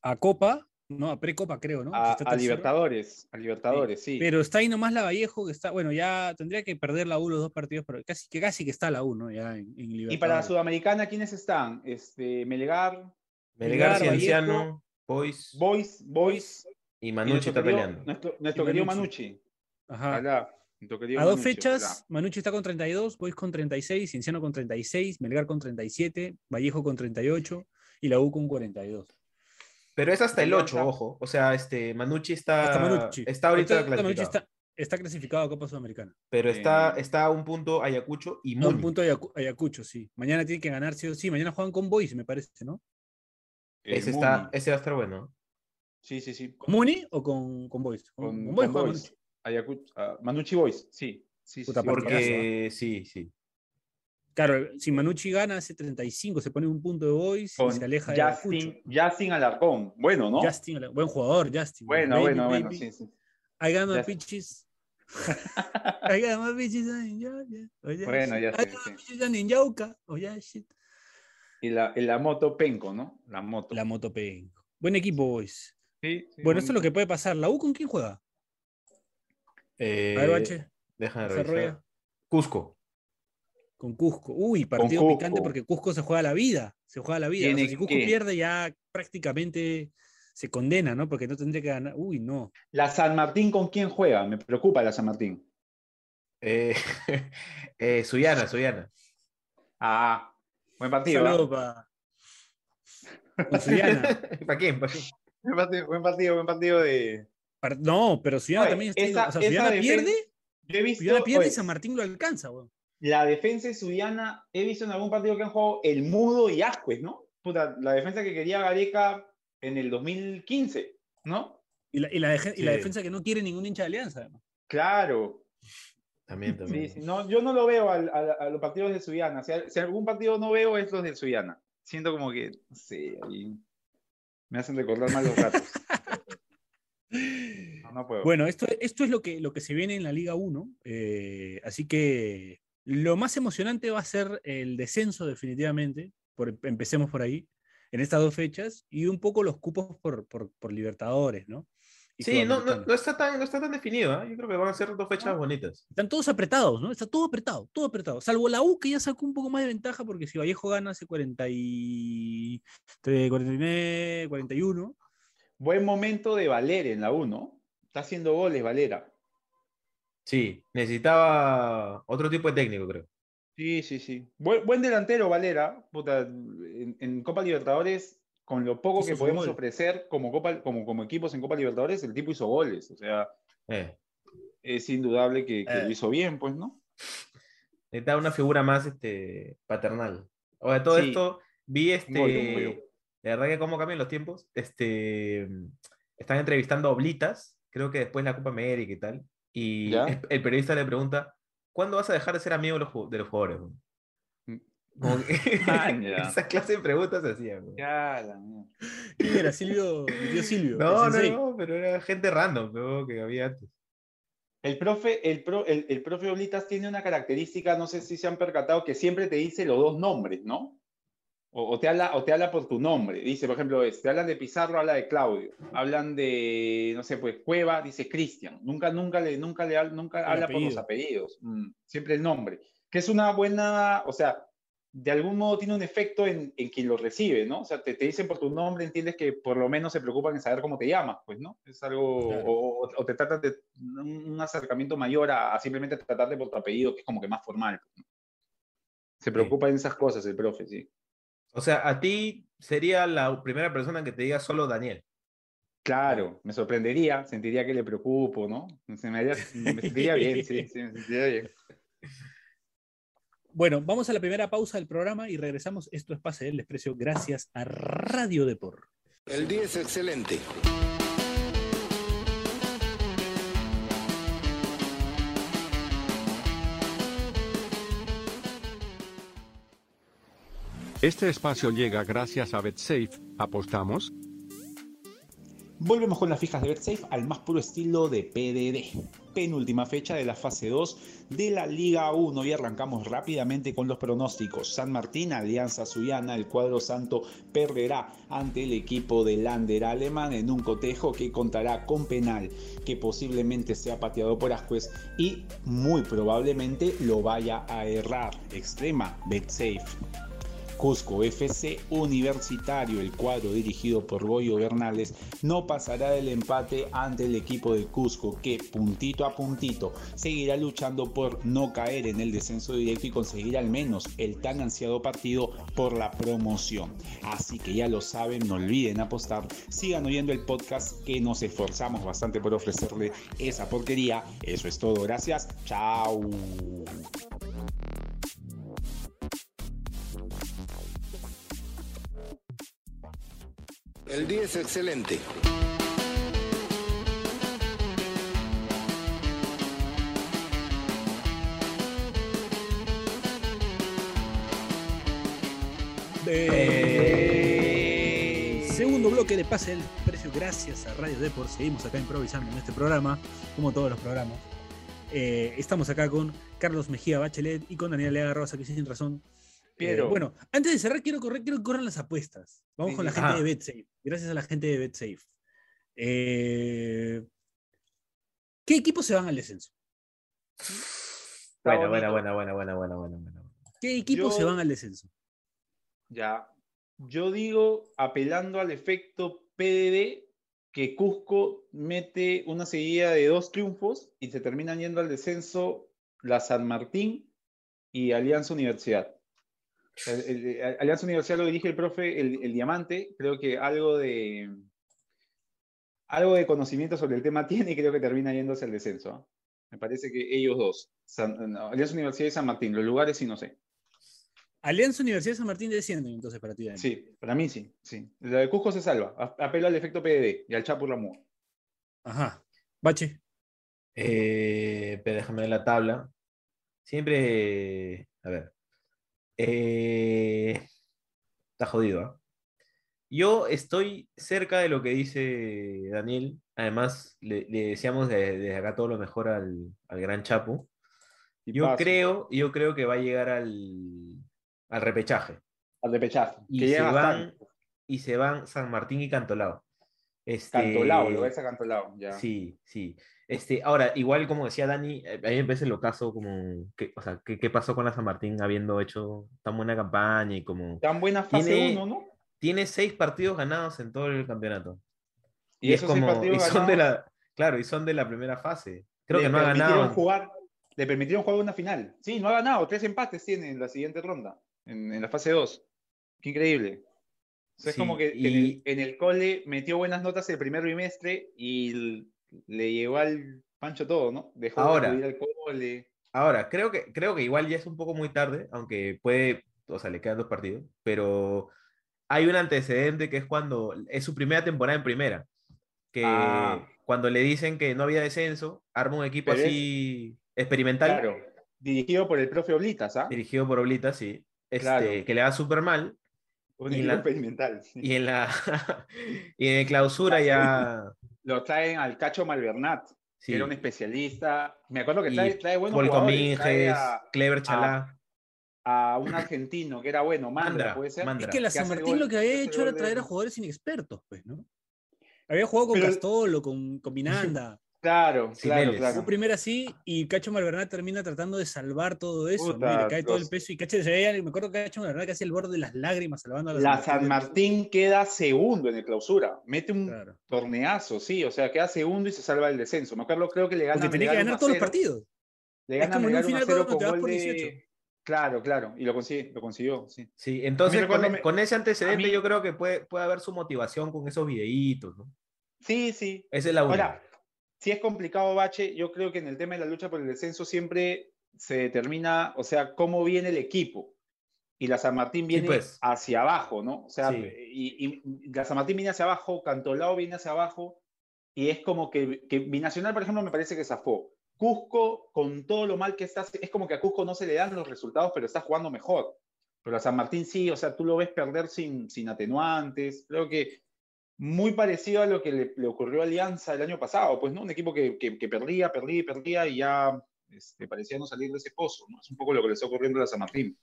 Speaker 3: a Copa, ¿no? A Precopa, creo, ¿no?
Speaker 5: A,
Speaker 3: está
Speaker 5: a
Speaker 3: tercero.
Speaker 5: Libertadores, a Libertadores, sí.
Speaker 3: Pero está ahí nomás la Vallejo, que está, bueno, ya tendría que perder la U los dos partidos, pero casi que casi que está la U, ¿no? Ya en, en
Speaker 5: y para Sudamericana, ¿quiénes están? Este, Melgar,
Speaker 4: Melgar,
Speaker 3: Melgar,
Speaker 4: Cienciano, Boys
Speaker 5: Boys, Boys.
Speaker 4: y Manucci está
Speaker 5: querido-
Speaker 4: peleando.
Speaker 5: Nuestro, nuestro querido
Speaker 3: Manucci. Ajá.
Speaker 5: Ojalá, nuestro querido
Speaker 3: A dos
Speaker 5: Manucci,
Speaker 3: fechas. Manucci está con 32, Boys con 36, Cienciano con 36, Melgar con 37, Vallejo con 38 y la U con 42.
Speaker 4: Pero es hasta el
Speaker 5: Alianza.
Speaker 4: 8, ojo. O sea, este, Manucci está,
Speaker 3: Hasta Manucci.
Speaker 4: está ahorita
Speaker 3: Manucci
Speaker 4: clasificado.
Speaker 3: está, está clasificado a Copa Sudamericana.
Speaker 4: Pero está,
Speaker 5: Eh,
Speaker 4: está a un punto Ayacucho y
Speaker 3: No, un
Speaker 4: Muni.
Speaker 3: punto Ayacu- Ayacucho, sí. Mañana tiene que ganar, sí o sí. Mañana juegan con Boys, me parece, ¿no?
Speaker 4: Ese, está,
Speaker 5: Muni.
Speaker 4: ese va a estar bueno.
Speaker 5: Sí, sí, sí.
Speaker 3: ¿Con Muni o con, con Boys? Con,
Speaker 5: Con,
Speaker 3: con Boys
Speaker 5: con Boys.
Speaker 3: Manucci.
Speaker 5: Ayacucho, ah, Manucci Boys, sí. sí, sí,
Speaker 3: Puta,
Speaker 5: sí,
Speaker 3: partidazo,
Speaker 4: Porque sí, sí.
Speaker 3: Claro, si Manucci gana, hace 35, se pone un punto de Boys y se aleja de Ayacucho.
Speaker 5: Justin, Justin Alarcón. Bueno, ¿no?
Speaker 3: Justin, buen jugador, Justin.
Speaker 5: bueno,
Speaker 3: Baby,
Speaker 5: bueno, bueno, sí, sí.
Speaker 3: I got my
Speaker 5: Justin.
Speaker 3: bitches. I got my bitches in Georgia. Oh, yeah,
Speaker 5: Bueno,
Speaker 3: shit.
Speaker 5: ya
Speaker 3: I
Speaker 5: sé,
Speaker 3: got
Speaker 5: sí.
Speaker 3: my bitches in Yauca. Oh, yeah, shit.
Speaker 5: Y la, y la moto Penco, ¿no? La moto.
Speaker 3: La moto Penco. Buen equipo, Boys.
Speaker 5: Sí, sí,
Speaker 3: Bueno, esto es lo que puede pasar. ¿La U con quién juega?
Speaker 4: Eh,
Speaker 3: A ver, Bache.
Speaker 4: Déjame
Speaker 3: Desarrolla.
Speaker 4: revisar. Cusco.
Speaker 3: Con Cusco. Uy, partido
Speaker 5: Cusco.
Speaker 3: picante porque Cusco se juega la vida. Se juega la vida. O sea,
Speaker 5: Tiene
Speaker 3: si Cusco
Speaker 5: que-
Speaker 3: pierde, ya prácticamente se condena, ¿no? Porque no tendría que ganar. Uy, no.
Speaker 5: La San Martín, ¿con quién juega? Me preocupa la San Martín.
Speaker 4: Eh, <laughs> eh, Suyana, Suyana.
Speaker 5: Ah, buen partido.
Speaker 3: Saludos
Speaker 5: ¿ah?
Speaker 3: para. Con Suyana. <laughs>
Speaker 4: ¿Para quién? ¿Para quién?
Speaker 5: Buen partido, buen partido, buen partido de.
Speaker 3: No, pero Suyana
Speaker 5: Oye,
Speaker 3: también está.
Speaker 5: esa-
Speaker 3: o sea, Suyana pierde,
Speaker 5: Yo he visto.
Speaker 3: Suyana pierde
Speaker 5: oye,
Speaker 3: y San Martín lo alcanza, weón.
Speaker 5: La defensa de Suyana, he visto en algún partido que han jugado el Mudo y Ascuez, ¿no? Puta, la defensa que quería Gareca en el 2015, ¿no?
Speaker 3: Y la, y la deje- y la defensa que no quiere ningún hincha de alianza, además.
Speaker 5: Claro.
Speaker 4: También, también.
Speaker 5: sí, no, yo no lo veo al- al- a, los partidos de Suyana. Si, si algún partido no veo es los de Suyana. Siento como que, no sé, ahí me hacen recordar mal los ratos. <laughs> No, no puedo.
Speaker 3: Bueno, esto, esto es lo que, lo que se viene en la Liga 1. eh, así que lo más emocionante va a ser el descenso, definitivamente. Por, empecemos por ahí, en estas dos fechas, y un poco los cupos por, por, por Libertadores, ¿no? Y
Speaker 4: Sí, no, no, no está tan, no está tan definido. ¿ah? Yo creo que van a ser dos fechas
Speaker 3: No.
Speaker 4: bonitas.
Speaker 3: Están todos apretados, ¿no? Está todo apretado, todo apretado. Salvo la U, que ya sacó un poco más de ventaja, porque si Vallejo gana hace 40 y... 49, 41.
Speaker 5: Buen momento de Valera en la 1. Está haciendo goles, Valera.
Speaker 4: Sí, necesitaba otro tipo de técnico, creo.
Speaker 5: Sí, sí, sí. Buen, buen delantero, Valera. Puta, en, en Copa Libertadores, con lo poco
Speaker 3: Hizo
Speaker 5: que podemos
Speaker 3: gol.
Speaker 5: ofrecer como, Copa, como, como equipos en Copa Libertadores, el tipo hizo goles. O sea,
Speaker 4: Eh,
Speaker 5: Es indudable que, que
Speaker 4: Eh.
Speaker 5: lo hizo bien, pues, ¿no?
Speaker 4: necesitaba una figura más este, paternal. O de todo
Speaker 5: Sí.
Speaker 4: esto, vi este.
Speaker 5: Un bollo.
Speaker 4: De verdad que cómo cambian los tiempos. Este, están entrevistando a Oblitas, creo que después la Copa América y tal. Y
Speaker 5: ¿Ya?
Speaker 4: el, periodista le pregunta: ¿Cuándo vas a dejar de ser amigo de los, ju- de los jugadores? güey?"
Speaker 5: Mm.
Speaker 4: Como que <laughs> <laughs>
Speaker 5: Ah,
Speaker 4: esa clase de preguntas se hacían.
Speaker 3: ¿Quién era? Silvio, tío <laughs> Silvio.
Speaker 4: No, no, no, pero era gente random ¿no? que había antes.
Speaker 5: El profe, el, pro- el, el profe Oblitas tiene una característica, no sé si se han percatado, que siempre te dice los dos nombres, ¿no? O, o te habla, o te habla por tu nombre. Dice, por ejemplo, este, hablan de Pizarro, habla de Claudio. Hablan de, no sé, pues Cueva, dice Cristian. Nunca, nunca le, nunca le nunca habla por los
Speaker 3: apellido.
Speaker 5: apellidos. Mm, siempre el nombre. Que es una buena, o sea, de algún modo tiene un efecto en, en quien lo recibe, ¿no? O sea, te, te dicen por tu nombre, entiendes que por lo menos se preocupan en saber cómo te llamas, pues, ¿no? Es algo,
Speaker 3: Claro.
Speaker 5: o, o- te tratan de un acercamiento mayor a, a simplemente tratarte por tu apellido, que es como que más formal. ¿no? Se preocupa en esas cosas el profe, sí.
Speaker 4: O sea, a ti sería la primera persona que te diga solo Daniel.
Speaker 5: Claro, me sorprendería, sentiría que le preocupo, ¿no? Se me, haría- me sentiría bien, sí, sí, me sentiría bien.
Speaker 3: Bueno, vamos a la primera pausa del programa y regresamos. Esto es Pase del Desprecio gracias a Radio Depor.
Speaker 1: El día es excelente.
Speaker 6: Este espacio llega gracias a BetSafe. ¿Apostamos?
Speaker 5: Volvemos con las fijas de BetSafe al más puro estilo de PDD. Penúltima fecha de la fase 2 de la Liga 1 y arrancamos rápidamente con los pronósticos. San Martín, Alianza Suyana, el cuadro santo perderá ante el equipo de Lander alemán en un cotejo que contará con penal que posiblemente sea pateado por Ascuez y muy probablemente lo vaya a errar. Extrema BetSafe. Cusco FC Universitario, el cuadro dirigido por Goyo Bernales, no pasará del empate ante el equipo de Cusco que puntito a puntito seguirá luchando por no caer en el descenso directo y conseguir al menos el tan ansiado partido por la promoción. Así que ya lo saben, no olviden apostar, sigan oyendo el podcast que nos esforzamos bastante por ofrecerle esa porquería. Eso es todo, gracias, chao.
Speaker 1: El día es excelente.
Speaker 3: Segundo bloque de Pase del Desprecio gracias a Radio Depor. Seguimos acá improvisando en este programa, como todos los programas. Eh, estamos acá con Carlos Mejía Bachelet y con Daniel Lea Rosa, que sin razón. Eh, bueno, antes de cerrar, quiero correr, quiero corran las apuestas. Vamos
Speaker 5: Sí,
Speaker 3: con la gente
Speaker 4: Ah.
Speaker 3: de BetSafe. Gracias a la gente de BetSafe. Eh, ¿Qué equipos se van al descenso?
Speaker 4: Buena,
Speaker 5: bonito.
Speaker 4: buena, buena, buena, buena, buena, buena.
Speaker 3: ¿Qué equipos
Speaker 5: Yo-
Speaker 3: se van al descenso?
Speaker 5: Ya. Yo digo, apelando al efecto PDD, que Cusco mete una seguida de dos triunfos y se terminan yendo al descenso la San Martín y Alianza Universidad. Alianza Universidad lo dirige el profe el, el Diamante. Creo que algo de algo de conocimiento sobre el tema <laughs> tiene y creo que termina yéndose al descenso. Me parece que ellos dos, San- no, Alianza Universidad y San Martín, los lugares sí no sé.
Speaker 3: Alianza Universidad de San Martín descienden entonces para ti, Dani.
Speaker 5: Sí, para mí sí, sí. La de Cusco se salva. Apelo al efecto PDD y al Chapo Ramón.
Speaker 3: Ajá. Bache.
Speaker 4: Eh, pero déjame ver la tabla. Siempre. A ver. Eh, está jodido, ¿ah? Yo estoy cerca de lo que dice Daniel. Además, le, le deseamos de- desde acá todo lo mejor al, al gran Chapo.
Speaker 5: Y
Speaker 4: Yo
Speaker 5: paso
Speaker 4: creo, yo creo que va a llegar al, al repechaje.
Speaker 5: Al repechaje.
Speaker 4: Y
Speaker 5: que
Speaker 4: se, van, y se van San Martín y Cantolao. Este,
Speaker 5: Cantolao, lo ves a Cantolao. Ya.
Speaker 4: Sí, sí. Este, ahora, igual como decía Dani, eh, a mí me parece lo caso como, que, o sea, ¿qué, qué pasó con la San Martín habiendo hecho tan buena campaña y como...
Speaker 5: Tan buena fase
Speaker 4: Tiene-
Speaker 5: 1, ¿no?
Speaker 4: Tiene seis partidos ganados en todo el campeonato.
Speaker 5: Y,
Speaker 4: es
Speaker 5: esos
Speaker 4: como,
Speaker 5: partidos
Speaker 4: y son de la, claro, y son de la primera fase. Creo
Speaker 5: le
Speaker 4: que no ha ganado.
Speaker 5: Jugar, le permitieron jugar una final. Sí, no ha ganado. Tres empates tiene en la siguiente ronda, en, en la fase 2. Qué increíble. O sea, es
Speaker 4: Sí,
Speaker 5: como que en,
Speaker 4: y-
Speaker 5: el, en el cole metió buenas notas el primer bimestre y le llegó al Pancho todo, ¿no? Dejó
Speaker 4: Ahora.
Speaker 5: de ir al cole.
Speaker 4: Ahora, creo que, creo que igual ya es un poco muy tarde, aunque puede, o sea, le quedan dos partidos, pero hay un antecedente que es cuando es su primera temporada en primera, que
Speaker 5: Ah.
Speaker 4: cuando le dicen que no había descenso, arma un equipo
Speaker 5: Pero es-
Speaker 4: así experimental,
Speaker 5: Claro. Dirigido por el profe Oblitas, ¿ah?
Speaker 4: dirigido por Oblita, sí, este,
Speaker 5: Claro.
Speaker 4: que le va súper mal,
Speaker 5: Un
Speaker 4: y la-
Speaker 5: experimental. sí.
Speaker 4: y en la <laughs> y en clausura ya,
Speaker 5: Lo traen al Cacho Malvernat,
Speaker 4: sí,
Speaker 5: que era un especialista. Me acuerdo que trae, trae buenos
Speaker 4: Paul
Speaker 5: jugadores. Trae a,
Speaker 4: Clever Chalá,
Speaker 5: a un argentino que era bueno, Mandra,
Speaker 4: Mandra,
Speaker 5: puede ser.
Speaker 4: Mandra.
Speaker 3: Es que la San Martín lo que había hecho era traer a jugadores inexpertos, pues, ¿no? Había jugado con
Speaker 5: Pero-
Speaker 3: Castolo, con, con Miranda.
Speaker 5: Claro, claro, claro.
Speaker 3: Fue primero así y Cacho Malvernat termina tratando de salvar todo eso,
Speaker 5: Puta,
Speaker 3: le cae todo el peso y Cacho se veía, me acuerdo que Cacho Malvernat casi el borde de las lágrimas salvando a la,
Speaker 5: La San Martín queda segundo en el clausura. Mete un
Speaker 3: Claro.
Speaker 5: torneazo, sí. O sea, queda segundo y se salva el descenso. Me acuerdo, creo que le gana
Speaker 3: Porque tenía que ganar
Speaker 5: 1 a
Speaker 3: todos los
Speaker 5: 0.
Speaker 3: partidos.
Speaker 5: Le
Speaker 3: Es
Speaker 5: gana
Speaker 3: como en un
Speaker 5: Melgar 1 a
Speaker 3: final
Speaker 5: 0
Speaker 3: cuando te vas
Speaker 5: con
Speaker 3: por
Speaker 5: gol de-
Speaker 3: 18.
Speaker 5: Claro, claro. Y lo, consigue, lo consiguió, sí.
Speaker 4: Sí, entonces con, e-
Speaker 5: me-
Speaker 4: con ese antecedente
Speaker 5: mí-
Speaker 4: yo creo que puede, puede haber su motivación con esos videitos, ¿no?
Speaker 5: Sí, sí.
Speaker 4: Esa es la única.
Speaker 5: Ahora, si es complicado, Bache, yo creo que en el tema de la lucha por el descenso siempre se determina, o sea, cómo viene el equipo. Y la San Martín viene
Speaker 4: pues.
Speaker 5: hacia abajo, ¿no? O sea,
Speaker 4: Sí.
Speaker 5: y, y la San Martín viene hacia abajo, Cantolao viene hacia abajo, y es como que, que Binacional, por ejemplo, me parece que zafó. Cusco, con todo lo mal que está, es como que a Cusco no se le dan los resultados, pero está jugando mejor. Pero a San Martín sí, o sea, tú lo ves perder sin, sin atenuantes. Creo que muy parecido a lo que le, le ocurrió a Alianza el año pasado, pues, ¿no? Un equipo que, que, que perdía, perdía y perdía y ya este, parecía no salir de ese pozo, ¿no? Es un poco lo que le está ocurriendo a la San Martín.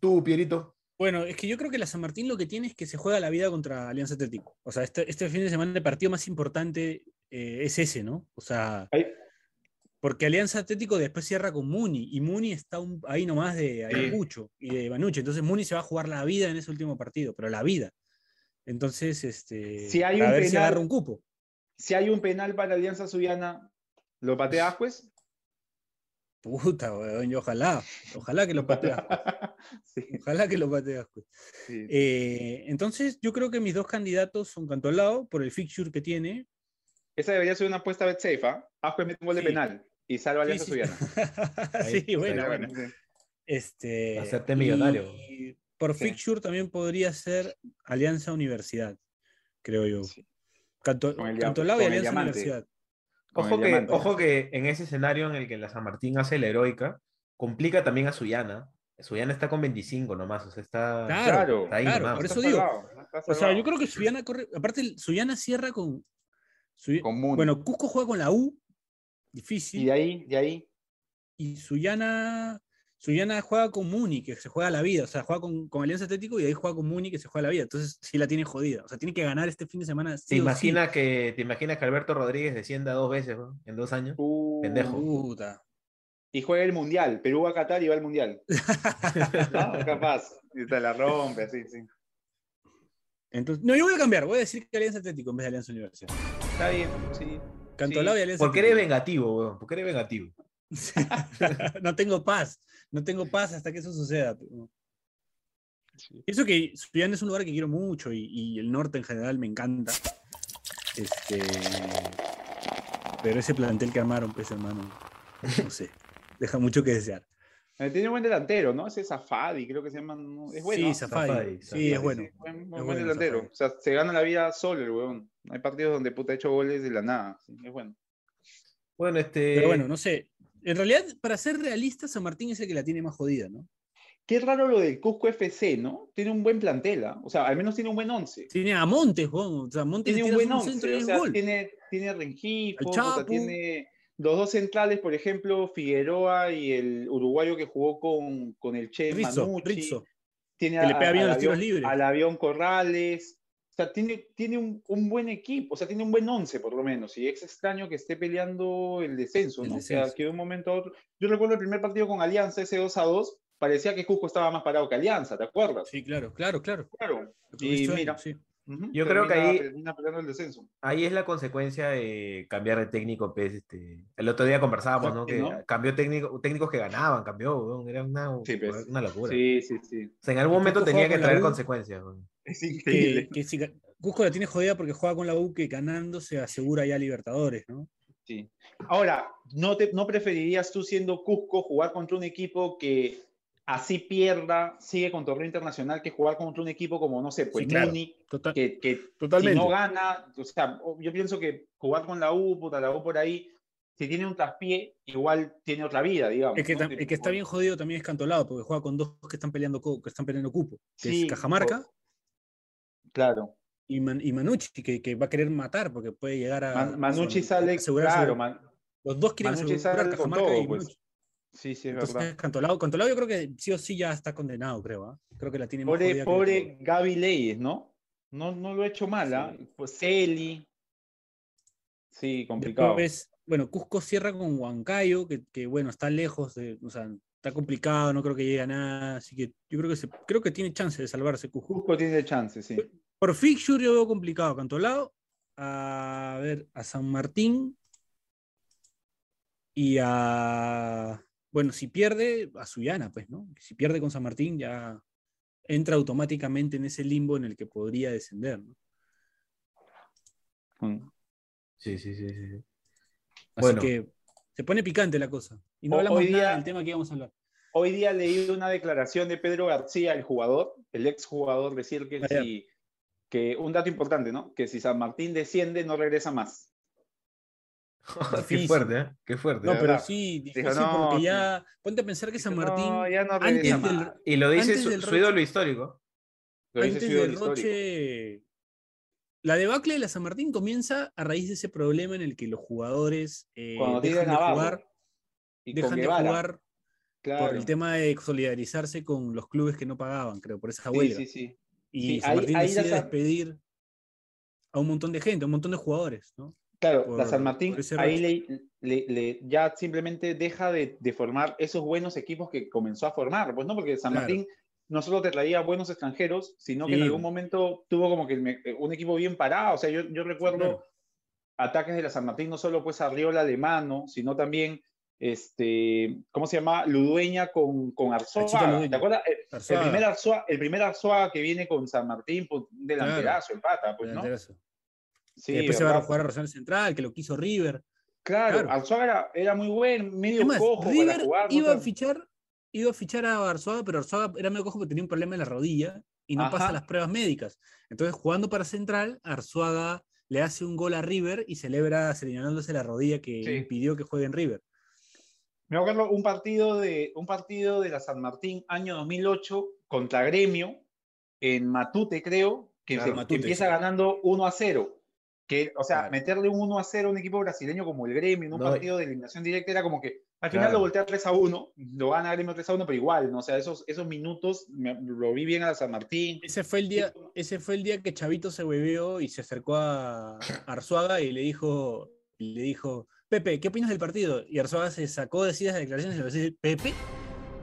Speaker 4: Tú, Pierito.
Speaker 3: Bueno, es que yo creo que la San Martín lo que tiene es que se juega la vida contra Alianza Atlético. O sea, este, este fin de semana el partido más importante eh, es ese, ¿no? O sea,
Speaker 5: Ahí-
Speaker 3: porque Alianza Atlético después cierra con Muni y Muni está un- ahí nomás de Ayacucho y de Banuche. Entonces Muni se va a jugar la vida en ese último partido, pero la vida. Entonces, este,
Speaker 5: Si hay un
Speaker 3: ver si
Speaker 5: penal-
Speaker 3: agarra un cupo.
Speaker 5: Si hay un penal para Alianza Suyana, ¿lo patea Ascuez?
Speaker 3: Puta, weón, y ojalá, ojalá que lo pateas. <laughs>
Speaker 5: sí,
Speaker 3: Ojalá que lo pateas. pues.
Speaker 5: sí.
Speaker 3: Eh, entonces, yo creo que mis dos candidatos son Cantolao por el fixture que tiene.
Speaker 5: Esa debería ser una apuesta bet safe, ¿ah? Ascuez mete un gol de
Speaker 3: Sí.
Speaker 5: penal y salva a Alianza
Speaker 3: sí.
Speaker 5: Suyana. <laughs>
Speaker 3: sí, bueno, bueno. Este,
Speaker 4: Hacerte millonario.
Speaker 3: y por
Speaker 5: Sí.
Speaker 3: fixture también podría ser Alianza Universidad, creo yo.
Speaker 5: Sí.
Speaker 3: Canto,
Speaker 5: Con el dia-
Speaker 3: Cantolao y
Speaker 5: con
Speaker 3: Alianza
Speaker 5: diamante.
Speaker 3: Universidad.
Speaker 4: Ojo que, ojo que en ese escenario en el que la San Martín hace la heroica, complica también a Suyana. Suyana está con 25 nomás, o sea, está,
Speaker 3: Claro,
Speaker 4: está ahí
Speaker 3: claro,
Speaker 4: nomás.
Speaker 3: por
Speaker 5: Está
Speaker 3: eso digo. O sea, yo creo que Suyana corre. Aparte, Suyana cierra con. Suy-
Speaker 5: Con
Speaker 3: bueno, Cusco juega con la U,
Speaker 5: Y
Speaker 3: difícil.
Speaker 5: de ahí, de ahí,
Speaker 3: Y Suyana, Suyana juega con Muni, que se juega la vida. O sea, juega con, con Alianza Atlético y ahí juega con Muni, que se juega la vida. Entonces, sí la tiene jodida. O sea, tiene que ganar este fin de semana.
Speaker 4: ¿Te
Speaker 3: sí sí.
Speaker 4: imaginas, que, ¿Te imaginas que Alberto Rodríguez descienda dos veces ¿no? en dos años?
Speaker 5: uh,
Speaker 4: Pendejo.
Speaker 3: Puta.
Speaker 5: y juega el Mundial. Perú va a Qatar y va al Mundial. No, <laughs> capaz. Y te la rompe, sí, sí.
Speaker 3: Entonces, no, yo voy a cambiar. Voy a decir que Alianza Atlético en vez de Alianza Universidad.
Speaker 5: Está bien, sí.
Speaker 3: Cantolao
Speaker 5: Sí,
Speaker 3: y Alianza
Speaker 4: Porque eres vengativo, weón. Porque eres vengativo. <laughs>
Speaker 3: no tengo paz. No tengo paz hasta que eso suceda.
Speaker 5: Sí.
Speaker 3: Eso que Suyana es un lugar que quiero mucho y, y el norte en general me encanta. Este, pero ese plantel que armaron, pues hermano, no sé, deja mucho que desear.
Speaker 5: Eh, Tiene un buen delantero, ¿no? Ese Zafadi, creo que se llama. ¿no? Es bueno.
Speaker 3: sí, Zafadi,
Speaker 4: Zafadi,
Speaker 3: sí, es bueno.
Speaker 5: Buen, buen-
Speaker 3: Es
Speaker 5: buen
Speaker 3: bueno,
Speaker 5: delantero.
Speaker 3: Zafadi.
Speaker 5: O sea, se gana la vida solo el weón. Hay partidos donde puta ha hecho goles de la nada. Sí, es bueno.
Speaker 4: Bueno, este.
Speaker 3: Pero bueno, no sé. En realidad, para ser realista, San Martín es el que la tiene más jodida, ¿no?
Speaker 5: Qué raro lo del Cusco FC, ¿no? Tiene un buen plantel, ¿ah? O sea, al menos tiene un buen once.
Speaker 3: Tiene a Montes, weón, o sea, Montes
Speaker 5: Tiene un buen
Speaker 3: centro
Speaker 5: once. O sea,
Speaker 3: gol.
Speaker 5: tiene, tiene Rengifo, puta,
Speaker 3: Chapo.
Speaker 5: tiene los dos centrales, por ejemplo, Figueroa y el uruguayo que jugó con, con el Che
Speaker 3: Rizzo,
Speaker 5: Manucci.
Speaker 3: Rizzo.
Speaker 5: Tiene
Speaker 3: que le pega bien tiros libres.
Speaker 5: Al avión Corrales. O sea, tiene, tiene un, un buen equipo, o sea, tiene un buen once por lo menos. Y es extraño que esté peleando el descenso,
Speaker 3: El
Speaker 5: ¿no?
Speaker 3: descenso.
Speaker 5: O sea, que de un momento a otro. Yo recuerdo el primer partido con Alianza, ese 2 a 2, parecía que Cusco estaba más parado que Alianza, ¿te acuerdas?
Speaker 3: Sí, claro, claro, claro.
Speaker 5: Claro. Y mira,
Speaker 3: sí.
Speaker 4: Yo creo que ahí-
Speaker 5: termina peleando el descenso.
Speaker 4: Ahí es la consecuencia de cambiar de técnico, pues, este, el otro día conversábamos, ¿no? Que
Speaker 5: ¿no?
Speaker 4: cambió técnico, técnicos que ganaban, cambió, era una,
Speaker 5: Sí, pues.
Speaker 4: una locura.
Speaker 5: Sí, sí, sí.
Speaker 4: O sea, en algún momento tenía que traer consecuencias. weón.
Speaker 5: Es
Speaker 3: que,
Speaker 5: increíble.
Speaker 3: que si ga- Cusco la tiene jodida porque juega con la U que ganando se asegura ya Libertadores, ¿no?
Speaker 5: Sí. Ahora, ¿no, te, ¿no preferirías tú siendo Cusco jugar contra un equipo que así pierda, sigue con torneo internacional, que jugar contra un equipo como, no sé, pues
Speaker 3: Sí, claro.
Speaker 5: Muni,
Speaker 3: Total-
Speaker 5: que, que si
Speaker 3: Totalmente.
Speaker 5: no gana, o sea, yo pienso que jugar con la U, puta, la U por ahí, si tiene un traspié, igual tiene otra vida, digamos.
Speaker 3: El que, el que está bien jodido también es Cantolao, porque juega con dos que están peleando, que están peleando cupo, que
Speaker 5: Sí,
Speaker 3: es Cajamarca
Speaker 5: Claro.
Speaker 3: y, Man- y Manucci, que, que va a querer matar porque puede llegar a.
Speaker 5: Man- Manucci sale, claro, Man-
Speaker 3: Los dos quieren
Speaker 5: Manucci
Speaker 3: asegurar
Speaker 5: sale con todo,
Speaker 3: y
Speaker 5: pues. Sí, sí, es
Speaker 3: Entonces,
Speaker 5: verdad.
Speaker 3: Cantolao, Cantolao yo creo que sí o sí ya está condenado, creo. ¿ah? Creo que la tiene más
Speaker 5: Pobre,
Speaker 3: que
Speaker 5: pobre. Gaby Leyes, ¿no? ¿no? No lo ha hecho mal, ¿ah? Pues Celi. Sí, complicado.
Speaker 3: Después, bueno, Cusco cierra con Huancayo, que, que, bueno, está lejos, de, o sea, está complicado, no creo que llegue a nada, así que yo creo que se, creo que tiene chance de salvarse Cusco.
Speaker 5: Cusco tiene chance, sí.
Speaker 3: Por fixture yo veo complicado a Cantolao, a ver, a San Martín y a, bueno, si pierde, a Suyana, pues, ¿no? Si pierde con San Martín ya entra automáticamente en ese limbo en el que podría descender, ¿no?
Speaker 5: Mm.
Speaker 4: Sí, sí, sí, sí. sí.
Speaker 3: Así
Speaker 4: Bueno.
Speaker 3: que se pone picante la cosa. Y no hablamos
Speaker 5: hoy
Speaker 3: nada
Speaker 5: día-
Speaker 3: del tema que íbamos a hablar.
Speaker 5: Hoy día leí una declaración de Pedro García, el jugador, el ex jugador, decir que si, que un dato importante, ¿no? Que si San Martín desciende, no regresa más. <laughs>
Speaker 4: Qué fuerte, ¿eh? Qué fuerte.
Speaker 3: No, pero sí, difícil
Speaker 5: Dijo, no,
Speaker 3: porque
Speaker 5: sí.
Speaker 3: ya. Ponte a pensar que San Martín,
Speaker 5: "No, ya no
Speaker 3: antes
Speaker 5: regresa
Speaker 3: del,
Speaker 5: más".
Speaker 4: Y lo dice
Speaker 3: Antes
Speaker 4: su,
Speaker 3: del
Speaker 4: ídolo histórico.
Speaker 5: Lo dice
Speaker 3: antes
Speaker 5: su ídolo
Speaker 3: del
Speaker 5: histórico.
Speaker 3: Roche. La debacle de la San Martín comienza a raíz de ese problema en el que los jugadores eh,
Speaker 5: Cuando
Speaker 3: dejan de
Speaker 5: Navarro
Speaker 3: jugar,
Speaker 5: y
Speaker 3: dejan de
Speaker 5: Guevara,
Speaker 3: jugar
Speaker 5: claro.
Speaker 3: por el tema de solidarizarse con los clubes que no pagaban, creo, por esa
Speaker 5: Sí,
Speaker 3: huelga.
Speaker 5: sí, sí.
Speaker 3: Y
Speaker 5: Sí,
Speaker 3: San
Speaker 5: ahí-
Speaker 3: Martín
Speaker 5: ahí la
Speaker 3: decide
Speaker 5: San-
Speaker 3: despedir a un montón de gente, a un montón de jugadores, ¿no?
Speaker 5: Claro,
Speaker 3: por-
Speaker 5: la San Martín ahí le, le- le- ya simplemente deja de, de formar esos buenos equipos que comenzó a formar, pues no, porque San
Speaker 3: Claro.
Speaker 5: Martín no solo te traía buenos extranjeros, sino que en
Speaker 3: Sí.
Speaker 5: algún momento tuvo como que me- un equipo bien parado. O sea, yo, yo recuerdo
Speaker 3: claro.
Speaker 5: ataques de la San Martín, no solo pues Arriola Alemano, sino también, este, ¿cómo se llama? Ludueña con, con.
Speaker 3: Ludueña.
Speaker 5: ¿Te acuerdas? El, primer Arzuaga, el primer que viene con San Martín, pues, un delanterazo, el pata, pues, ¿no? Sí,
Speaker 3: que después se va a jugar a Rosario Central, que lo quiso River.
Speaker 5: Claro,
Speaker 3: Claro.
Speaker 5: Arzuaga era, era muy buen, medio cojo
Speaker 3: River
Speaker 5: para jugar. no
Speaker 3: iba a fichar, iba a fichar a Arzuaga, pero Arzuaga era medio cojo porque tenía un problema en la rodilla y no pasa
Speaker 5: Ajá.
Speaker 3: las pruebas médicas. Entonces, jugando para Central, Arzuaga le hace un gol a River y celebra señalándose la rodilla que
Speaker 5: Sí.
Speaker 3: impidió que juegue en River.
Speaker 5: Me acuerdo un partido, de, un partido de la San Martín, año 2008, contra Gremio, en Matute, creo, que
Speaker 4: Claro,
Speaker 5: se
Speaker 3: Matute,
Speaker 5: empieza
Speaker 3: sí.
Speaker 5: ganando 1 a 0. Que, o sea,
Speaker 3: Claro.
Speaker 5: meterle un 1 a 0 a un equipo brasileño como el Gremio en un
Speaker 4: No,
Speaker 5: partido de eliminación directa era como que al final
Speaker 4: Claro.
Speaker 5: lo voltea 3 a 1, lo gana Gremio 3 a 1, pero igual, ¿no? O sea, esos, esos minutos me- lo vi bien a la San Martín.
Speaker 3: Ese fue el día, ese fue el día que Chavito se hueveó y se acercó a Arzuaga y le dijo, y le dijo, Pepe, ¿qué opinas del partido? Y Arzuaga se sacó de así las declaraciones y le decía, ¿Pepe?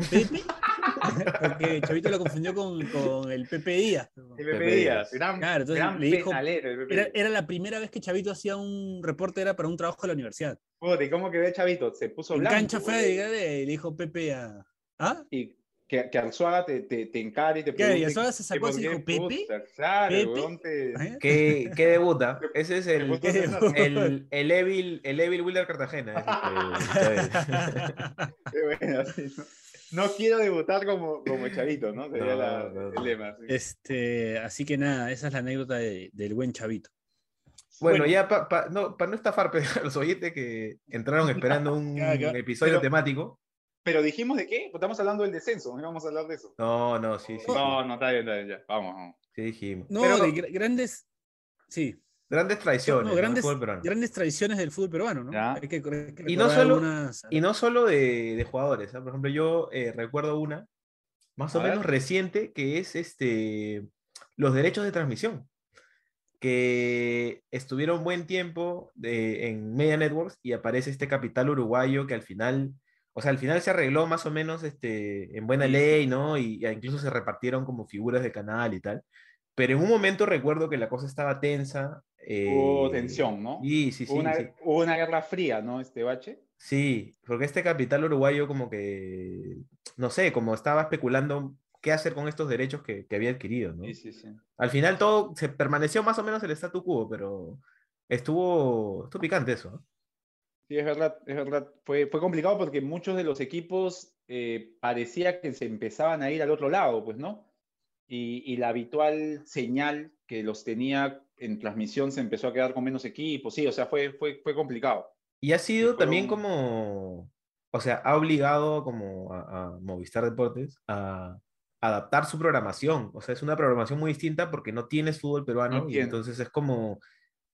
Speaker 3: ¿Pepe? <laughs> Porque Chavito lo confundió con, con el Pepe Díaz.
Speaker 5: El
Speaker 4: Pepe
Speaker 5: Pepe Díaz,
Speaker 4: Díaz.
Speaker 5: gran,
Speaker 3: Claro, entonces
Speaker 5: gran
Speaker 3: le dijo-
Speaker 5: penalero, el Pepe
Speaker 3: Era, la primera vez que Chavito hacía un reporte, era para un trabajo de la universidad.
Speaker 5: Puta, ¿y cómo quedó Chavito? Se puso
Speaker 3: En
Speaker 5: blanco.
Speaker 3: cancha fue y le dijo Pepe a... ¿Ah?
Speaker 5: y que, que Arzuaga te, te, te encare y te
Speaker 3: Claro, y
Speaker 5: pregunte
Speaker 3: Arzuaga se
Speaker 5: que
Speaker 3: sacó así dijo, ¿Pepe?
Speaker 5: puta, Claro,
Speaker 3: ¿Pepe?
Speaker 5: weón, te-
Speaker 3: ¿Eh?
Speaker 4: ¿Qué, qué debuta? Ese es el, el, el Evil, el Evil Wheeler Cartagena. <laughs>
Speaker 5: Qué bueno, sí, ¿no? No quiero debutar como, como Chavito, ¿no? Sería
Speaker 4: No,
Speaker 5: la-
Speaker 4: no,
Speaker 5: el lema. sí.
Speaker 3: Este, así que nada, esa es la anécdota de- del buen Chavito.
Speaker 4: Bueno,
Speaker 5: Bueno.
Speaker 4: ya para no, pa no estafar <laughs> a los oyentes que entraron esperando un <laughs> episodio
Speaker 5: Pero-
Speaker 4: temático.
Speaker 5: Pero dijimos de qué? Pues estamos hablando del descenso, no íbamos a hablar de eso.
Speaker 4: No, no, sí, sí.
Speaker 5: No, no, está bien, está bien, ya. Vamos, vamos.
Speaker 4: sí dijimos.
Speaker 3: No,
Speaker 4: Pero
Speaker 3: de gra- grandes, sí,
Speaker 4: grandes traiciones.
Speaker 3: no, grandes,
Speaker 4: Fútbol peruano.
Speaker 3: grandes tradiciones del fútbol peruano, ¿no? Hay que, hay que
Speaker 4: Y no solo-
Speaker 3: algunas-
Speaker 4: Y no solo de, de jugadores. ¿ah? Por ejemplo, yo eh, recuerdo una, más o
Speaker 5: A ver.
Speaker 4: menos reciente, que es este, los derechos de transmisión, que estuvieron buen tiempo de- en Media Networks y aparece este capital uruguayo que al final, o sea, al final se arregló más o menos este, en buena ley, ¿no? Y, y incluso se repartieron como figuras de canal y tal. Pero en un momento recuerdo que la cosa estaba tensa.
Speaker 5: Hubo
Speaker 4: eh,
Speaker 5: tensión, ¿no?
Speaker 4: Sí, sí, sí.
Speaker 5: Hubo una,
Speaker 4: sí.
Speaker 5: hubo una guerra fría, ¿no? Este bache.
Speaker 4: Sí, porque este capital uruguayo como que, no sé, como estaba especulando qué hacer con estos derechos que, que había adquirido, ¿no?
Speaker 5: Sí, sí, sí.
Speaker 4: Al final todo se permaneció más o menos el statu quo, pero estuvo, estuvo picante eso. ¿no?
Speaker 5: Sí, es verdad, es verdad. Fue, fue complicado porque muchos de los equipos eh, parecía que se empezaban a ir al otro lado, pues, ¿no? Y, y, la habitual señal que los tenía en transmisión se empezó a quedar con menos equipos. Sí, o sea, fue, fue, fue complicado.
Speaker 4: Y ha sido también como, o sea, ha obligado como a, a Movistar Deportes a adaptar su programación. O sea, es una programación muy distinta porque no tienes fútbol peruano
Speaker 5: No
Speaker 4: y entonces es como,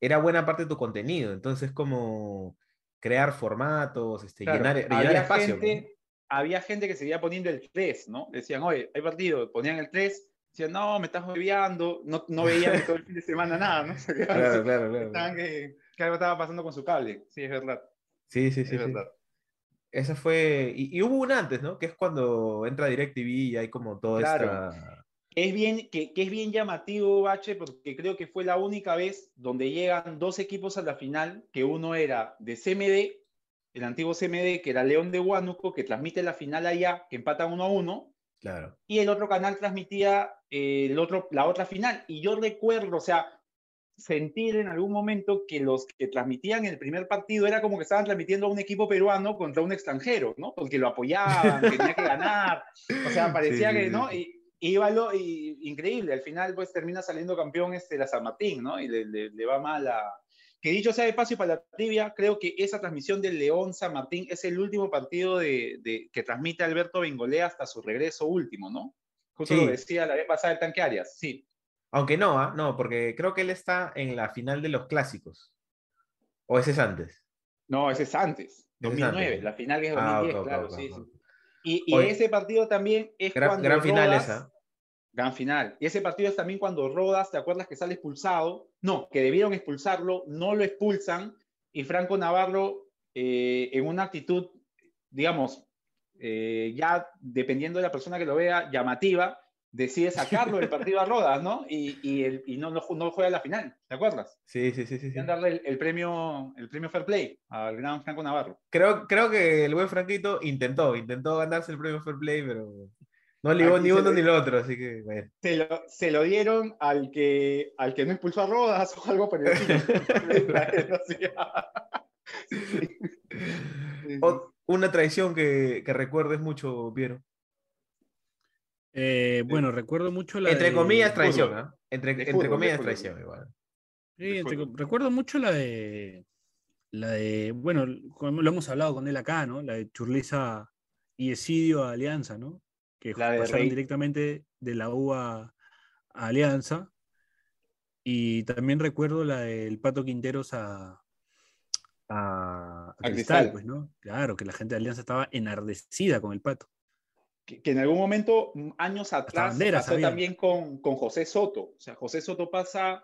Speaker 4: era buena parte de tu contenido. Entonces es como crear formatos, este,
Speaker 5: Claro,
Speaker 4: llenar, espacio.
Speaker 5: gente, había gente que seguía poniendo el 3, ¿no? Decían, oye, hay partido, ponían el 3, decían, no, me estás bebiando, no, no veían <laughs> todo el fin de semana nada, ¿no? Se
Speaker 4: ¿no?
Speaker 5: quedaban
Speaker 4: Claro, claro, claro.
Speaker 5: que, que algo estaba pasando con su cable. Sí, es verdad.
Speaker 4: Sí, sí,
Speaker 5: Es
Speaker 4: sí. sí.
Speaker 5: verdad.
Speaker 4: Esa fue, y, y hubo un antes, ¿no? Que es cuando entra DirecTV y hay como toda
Speaker 5: Claro.
Speaker 4: esta...
Speaker 5: Es bien, que, que es bien llamativo, Bache, porque creo que fue la única vez donde llegan dos equipos a la final, que uno era de CMD, el antiguo CMD, que era León de Huánuco, que transmite la final allá, que empatan uno a uno,
Speaker 4: Claro.
Speaker 5: y el otro canal transmitía eh, el otro, la otra final. Y yo recuerdo, o sea, sentir en algún momento que los que transmitían el primer partido era como que estaban transmitiendo a un equipo peruano contra un extranjero, ¿no? Porque lo apoyaban, <laughs> tenía que ganar. O sea, parecía
Speaker 4: Sí,
Speaker 5: que, ¿no? Y, iba lo, y, increíble, al final pues termina saliendo campeón este, la San Martín, ¿no? Y le, le- le va mal a... Que dicho sea de paso y para la trivia, creo que esa transmisión del León San Martín es el último partido de, de- que transmite Alberto Bengolea hasta su regreso último, ¿no? Justo
Speaker 4: Sí.
Speaker 5: lo decía la vez pasada el tanque Arias, sí.
Speaker 4: Aunque no, ¿ah? No, porque creo que él está en la final de los clásicos. ¿O ese es antes?
Speaker 5: No, ese es antes,
Speaker 4: Ese es
Speaker 5: 2009,
Speaker 4: antes.
Speaker 5: la final que es
Speaker 4: Ah,
Speaker 5: 2010,
Speaker 4: ok, ok,
Speaker 5: claro, sí, sí. Y, ese partido también es
Speaker 4: Gran,
Speaker 5: cuando
Speaker 4: gran final
Speaker 5: Rodas-
Speaker 4: esa.
Speaker 5: Gran final. Y ese partido es también cuando Rodas, ¿te acuerdas que sale expulsado? No, que debieron expulsarlo, no lo expulsan y Franco Navarro, eh, en una actitud, digamos, eh, ya dependiendo de la persona que lo vea, llamativa, decide sacarlo del partido a Rodas, ¿no? Y, y, el- y no, no, no juega la final, ¿te acuerdas?
Speaker 4: Sí, sí, sí, sí. sí.
Speaker 5: Darle el, el premio, el premio Fair Play al gran Franco Navarro.
Speaker 4: Creo, creo que el buen Franquito intentó, intentó ganarse el premio Fair Play, pero no ligó ni uno
Speaker 5: le-
Speaker 4: ni lo otro, así que bueno.
Speaker 5: Se lo, se lo dieron al que, al que no expulsó a Rodas o algo por el. <laughs> Sí,
Speaker 4: una traición que, que recuerdes mucho, Piero.
Speaker 3: Eh, bueno, recuerdo mucho la
Speaker 4: Entre
Speaker 3: de-
Speaker 4: comillas, traición. Entre,
Speaker 5: fútbol,
Speaker 4: comillas, traición, igual.
Speaker 3: Sí, entre- recuerdo mucho la de. La de. Bueno, lo hemos hablado con él acá, ¿no? La de Churliza y Esidio a Alianza, ¿no? Que
Speaker 5: La de
Speaker 3: pasaron
Speaker 5: Rey.
Speaker 3: directamente de la U a, a Alianza. Y también recuerdo la del Pato Quinteros a. A, a Cristal,
Speaker 5: Cristal.
Speaker 3: pues, ¿no? Claro, que la gente de Alianza estaba enardecida con el Pato.
Speaker 5: Que, que en algún momento, mm, años atrás,
Speaker 3: banderas
Speaker 5: pasó también con, con José Soto. O sea, José Soto pasa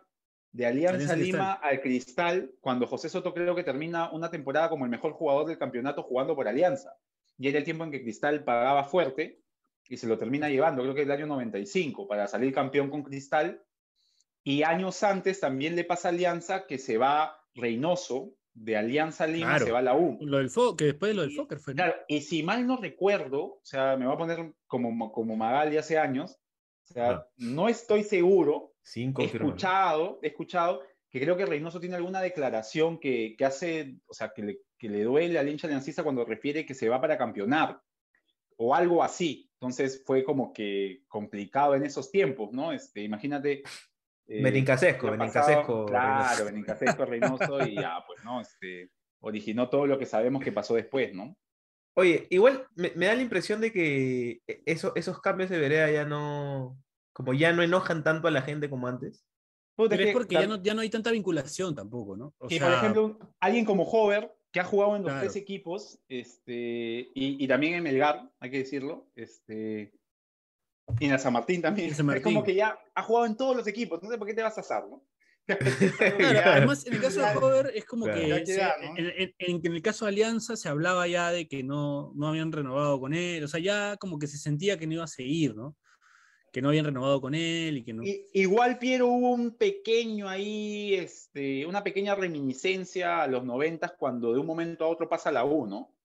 Speaker 5: de Alianza
Speaker 3: Alianza
Speaker 5: Lima al Cristal, cuando José Soto creo que termina una temporada como el mejor jugador del campeonato jugando por Alianza. Y era el tiempo en que Cristal pagaba fuerte y se lo termina llevando, creo que el año 95, para salir campeón con Cristal. Y años antes también le pasa a Alianza que se va Reynoso, de Alianza Lima
Speaker 3: Claro.
Speaker 5: se va a la U.
Speaker 3: Lo del que después de lo del Fokker fue. ¿no?
Speaker 5: Claro, y si mal no recuerdo, o sea, me voy a poner como, como Magali hace años, o sea, no estoy seguro,
Speaker 4: Sin
Speaker 5: he escuchado, he escuchado que creo que Reynoso tiene alguna declaración que, que hace, o sea, que le, que le duele al hincha aliancista cuando refiere que se va para campeonar, o algo así. Entonces fue como que complicado en esos tiempos, ¿no? Este, imagínate. Eh,
Speaker 4: Benincasesco,
Speaker 5: Claro. Benincasesco, Reynoso, y ya, pues, ¿no? Este, originó todo lo que sabemos que pasó después, ¿no?
Speaker 4: Oye, igual me, me da la impresión de que e- eso, esos cambios de vereda ya no, como ya no enojan tanto a la gente como antes.
Speaker 3: Pero
Speaker 5: es
Speaker 3: es
Speaker 5: que
Speaker 3: porque ya no, ya no hay tanta vinculación tampoco, ¿no? O
Speaker 5: que,
Speaker 3: sea,
Speaker 5: por ejemplo, alguien como Hover, que ha jugado en los
Speaker 3: Claro.
Speaker 5: tres equipos, este, y, y también en Melgar, hay que decirlo, este, y en San Martín también.
Speaker 3: En San
Speaker 5: Es como que ya ha jugado en todos los equipos, no sé por qué te vas a asar, ¿no?
Speaker 3: Claro, <laughs>
Speaker 4: Claro.
Speaker 3: además, en el caso de Hover, es como
Speaker 4: Claro.
Speaker 3: que
Speaker 5: Ya queda,
Speaker 3: se-
Speaker 5: ¿no?
Speaker 3: en, en- en- el caso de Alianza se hablaba ya de que no, no habían renovado con él, o sea, ya como que se sentía que no iba a seguir, ¿no? Que no habían renovado con él y que no.
Speaker 5: Y- igual, Piero, hubo un pequeño ahí, este, una pequeña reminiscencia a los noventas cuando de un momento a otro pasa la U, ¿no?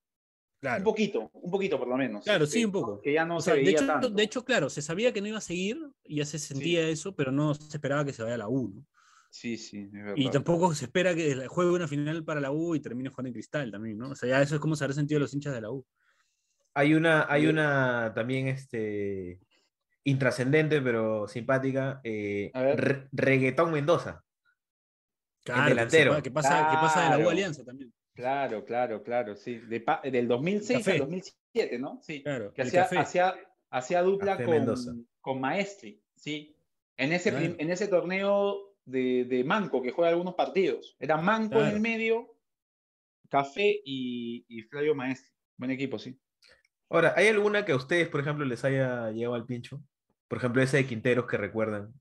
Speaker 5: Un
Speaker 3: claro.
Speaker 5: poquito, un poquito por lo menos.
Speaker 3: Claro,
Speaker 5: este,
Speaker 3: sí, un poco.
Speaker 5: Que ya no
Speaker 3: O
Speaker 5: se
Speaker 3: sea, de, hecho,
Speaker 5: tanto.
Speaker 3: de hecho, claro, se sabía que no iba a seguir y ya se sentía eso, pero no se esperaba que se vaya a la U, ¿no?
Speaker 5: Sí, sí, es verdad.
Speaker 3: Y tampoco se espera que juegue una final para la U y termine jugando en cristal también, ¿no? O sea, ya eso es como se habrá sentido los hinchas de la U.
Speaker 4: Hay una, hay una también este, intrascendente, pero simpática. eh. Re- Reggaetón Mendoza.
Speaker 3: Claro,
Speaker 4: delantero.
Speaker 3: Que, pasa, que pasa de la U
Speaker 5: Claro.
Speaker 3: Alianza también.
Speaker 5: Claro, claro, claro, sí. De del 2006
Speaker 3: Café.
Speaker 5: al 2007, ¿no? Sí.
Speaker 3: Claro,
Speaker 5: Que hacía, hacía, hacía dupla con, con Maestri, sí. En ese,
Speaker 3: Claro.
Speaker 5: en ese torneo de, de Manco, que juega algunos partidos. Era Manco en el medio, Café y, y Flavio Maestri. Buen equipo, sí.
Speaker 4: Ahora, ¿hay alguna que a ustedes, por ejemplo, les haya llegado al pincho? Por ejemplo, ese de Quinteros que recuerdan.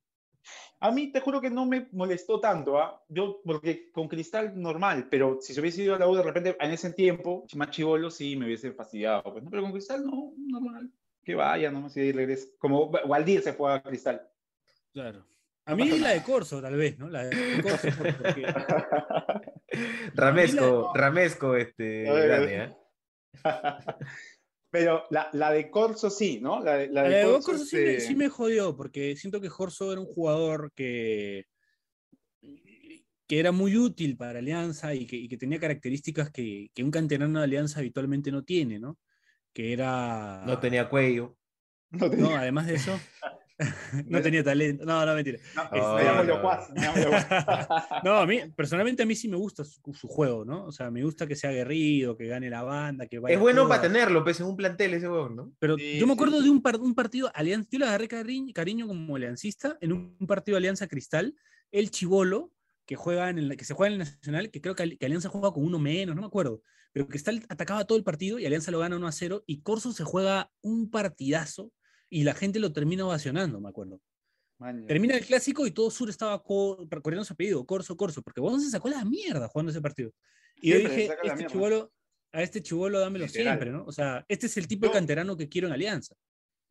Speaker 5: A mí te juro que no me molestó tanto, ¿ah? Yo, porque con Cristal normal, pero si se hubiese ido a la U de repente en ese tiempo, más chivolo, sí me hubiese fastidiado. Pues, ¿no? Pero con Cristal no, normal. Que vaya, nomás y ahí regrese. Como Waldir se fue a Cristal.
Speaker 3: Claro. A mí la de Corso, tal vez, ¿no? La de Corso, porque <laughs>
Speaker 4: Ramesco, Ramesco, este, grande. ¿eh? <laughs>
Speaker 5: Pero la, la de Corso sí, ¿no? La, de- la
Speaker 3: La
Speaker 5: de
Speaker 3: de
Speaker 5: Corso,
Speaker 3: Corso sí, me,
Speaker 5: este,
Speaker 3: sí me jodió, porque siento que Corso era un jugador que, que era muy útil para Alianza y que, y que tenía características que, que un canterano de Alianza habitualmente no tiene, ¿no? Que era...
Speaker 4: No tenía cuello.
Speaker 5: no tenía-
Speaker 3: No, además de eso, <laughs> <laughs> no tenía talento. No, no, mentira.
Speaker 5: no, me llamo
Speaker 4: no.
Speaker 5: Locuaz, me llamo Locuaz. <laughs>
Speaker 3: No, a mí, personalmente a mí sí me gusta su, su juego, ¿no? O sea, me gusta que sea aguerrido, que gane la banda, que vaya
Speaker 4: Es bueno para tenerlo, pues, en un plantel ese huevón, ¿no?
Speaker 3: Pero
Speaker 5: Sí,
Speaker 3: yo me acuerdo
Speaker 5: sí.
Speaker 3: de un, par- un partido, Alianza, yo le agarré cariño, cariño como aliancista en un, un partido Alianza Cristal, el Chivolo, que, juega en el, que se juega en el Nacional, que creo que, que Alianza juega con uno menos, no me acuerdo, pero Cristal atacaba todo el partido y Alianza lo gana 1 a 0 y Corso se juega un partidazo y la gente lo termina ovacionando, me acuerdo. Termina el clásico y todo Sur estaba co- corriendo su apellido, Corso, Corso, porque Bon se sacó la mierda jugando ese partido. Y yo
Speaker 5: Siempre
Speaker 3: dije, este chivolo, a este chivolo dámelo
Speaker 5: Literal.
Speaker 3: siempre, ¿no? O sea, este es el tipo de canterano que quiero en Alianza.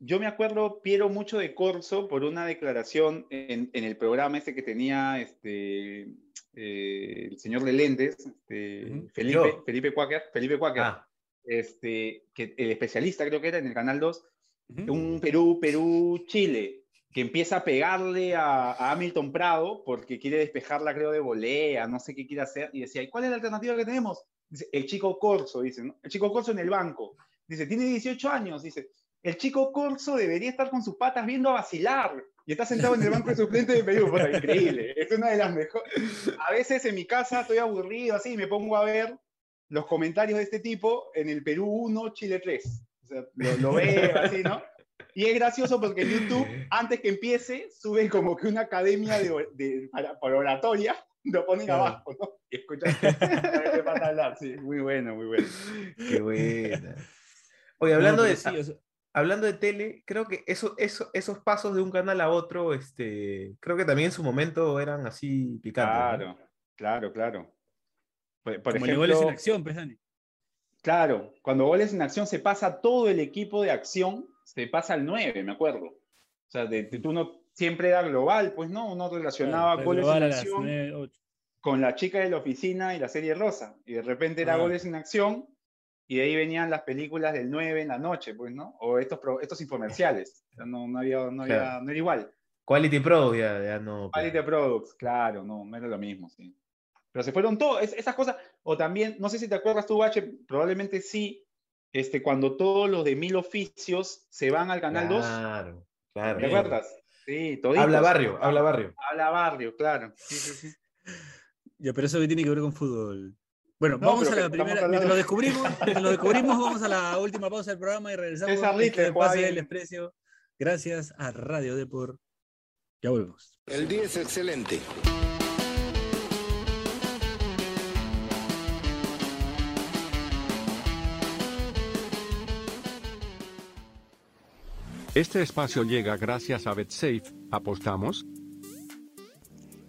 Speaker 5: Yo me acuerdo, Piero, mucho de Corso por una declaración en, en el programa ese que tenía este, eh, el señor de lentes, este. Felipe,
Speaker 4: Yo.
Speaker 5: Felipe Quaker, Felipe Quaker,
Speaker 4: Ah,
Speaker 5: este, que el especialista creo que era en el Canal 2, Un Perú, Perú, Chile, que empieza a pegarle a, a Hamilton Prado porque quiere despejarla, creo, de volea, no sé qué quiere hacer, y decía, ¿y cuál es la alternativa que tenemos? Dice, el chico Corso, dice, ¿no? El chico Corso en el banco. Dice, tiene 18 años, dice, el chico Corso debería estar con sus patas viendo a vacilar. Y está sentado en el banco de suplente de Perú. <laughs> Increíble. Es una de las mejores. A veces en mi casa estoy aburrido así y me pongo a ver los comentarios de este tipo en el Perú 1, Chile 3. O sea, lo, lo veo así, ¿no? Y es gracioso porque en YouTube, antes que empiece, sube como que una academia de, de- para, para oratoria, lo ponen
Speaker 3: Claro.
Speaker 5: abajo, ¿no? Y escuchas qué pasa hablar. Sí, muy bueno, muy bueno.
Speaker 4: qué buena. Oye, hablando,
Speaker 3: No,
Speaker 4: de,
Speaker 3: pero sí, o sea,
Speaker 4: hablando de tele, creo que eso, eso, esos pasos de un canal a otro, este, creo que también en su momento eran así picantes. ¿no?
Speaker 5: Claro, claro, claro. Por, por
Speaker 3: como
Speaker 5: ejemplo,
Speaker 3: en acción, pues, Dani.
Speaker 5: Claro, cuando goles en acción se pasa todo el equipo de acción, se pasa al 9, me acuerdo. O sea, de, de- uno siempre era global, pues, ¿no? Uno relacionaba
Speaker 3: Claro,
Speaker 5: goles en acción
Speaker 3: nueve, ocho.
Speaker 5: con la chica de la oficina y la serie rosa. Y de repente era
Speaker 3: Ah.
Speaker 5: goles en acción y de ahí venían las películas del 9 en la noche, pues, ¿no? O estos, estos infomerciales. O sea, no, no, había, no, había-
Speaker 4: Claro.
Speaker 5: no era igual.
Speaker 4: Quality Pro, ya, ya no.
Speaker 5: Quality Products, claro, no, no era lo mismo, sí. Pero se fueron todas esas cosas, o también, no sé si te acuerdas tú, Bache, probablemente sí, este, cuando todos los de Mil Oficios se van al Canal 2,
Speaker 4: Claro, claro.
Speaker 5: ¿te acuerdas? Sí, toditos.
Speaker 4: Habla barrio, habla barrio.
Speaker 5: Habla barrio, claro. Sí, sí, sí.
Speaker 3: Ya, pero eso que tiene que ver con fútbol. Bueno,
Speaker 5: No,
Speaker 3: vamos a la primera.
Speaker 5: hablando-
Speaker 3: Mientras lo descubrimos, <laughs> mientras lo descubrimos, vamos a la última pausa del programa y regresamos.
Speaker 5: César
Speaker 3: Este
Speaker 5: juega
Speaker 3: pase del
Speaker 5: bien.
Speaker 3: desprecio. Gracias a Radio Depor. Ya volvemos.
Speaker 1: El día es excelente.
Speaker 6: Este espacio llega gracias a BetSafe. ¿Apostamos?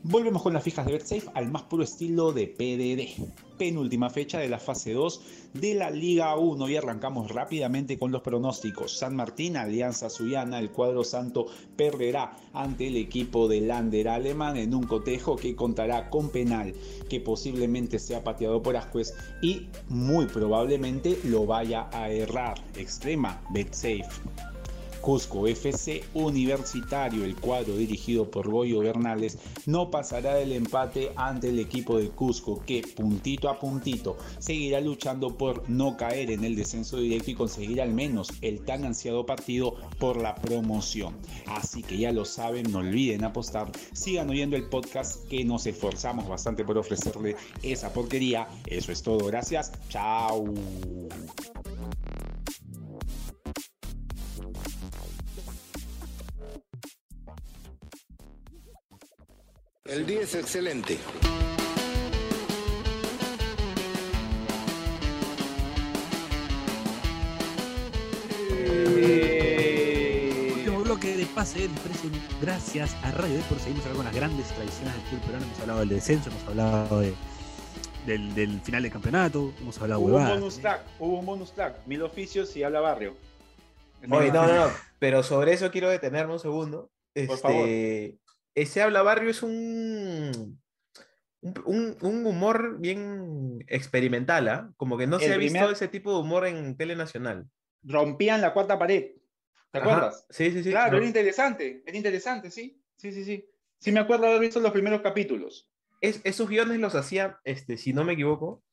Speaker 5: Volvemos con las fijas de BetSafe al más puro estilo de PDD. Penúltima fecha de la fase 2 de la Liga 1 y arrancamos rápidamente con los pronósticos. San Martín, Alianza Suyana, el cuadro santo perderá ante el equipo de Lander alemán en un cotejo que contará con penal que posiblemente sea pateado por Ascuez y muy probablemente lo vaya a errar. Extrema BetSafe. Cusco FC Universitario, el cuadro dirigido por Goyo Bernales, no pasará del empate ante el equipo de Cusco, que puntito a puntito seguirá luchando por no caer en el descenso directo y conseguir al menos el tan ansiado partido por la promoción. Así que ya lo saben, no olviden apostar, sigan oyendo el podcast que nos esforzamos bastante por ofrecerle esa porquería. Eso es todo, gracias, chao.
Speaker 1: El día es excelente.
Speaker 3: Último bloque de pase del precio. Gracias a Radio Depor. Seguimos hablando con las grandes tradiciones del fútbol peruano. Hemos hablado del descenso, hemos hablado de- del, del final del campeonato, hemos hablado
Speaker 5: Hubo un bonus track, hubo un bonus track, mil oficios y habla barrio.
Speaker 4: Oye, no, no, no, <laughs> pero sobre eso quiero detenerme un segundo.
Speaker 5: Por favor.
Speaker 4: Este, ese habla barrio es un, un, un- humor bien experimental, ¿ah? Como que no se
Speaker 5: El
Speaker 4: ha visto
Speaker 5: primer-
Speaker 4: ese tipo de humor en tele nacional.
Speaker 5: Rompían la cuarta pared. ¿Te
Speaker 4: Ajá,
Speaker 5: acuerdas?
Speaker 4: Sí, sí, sí.
Speaker 5: claro,
Speaker 4: No.
Speaker 5: era interesante, era interesante, sí. Sí, sí, sí. Sí me acuerdo haber visto los primeros capítulos.
Speaker 4: Es- esos guiones los hacía, este, si no me equivoco,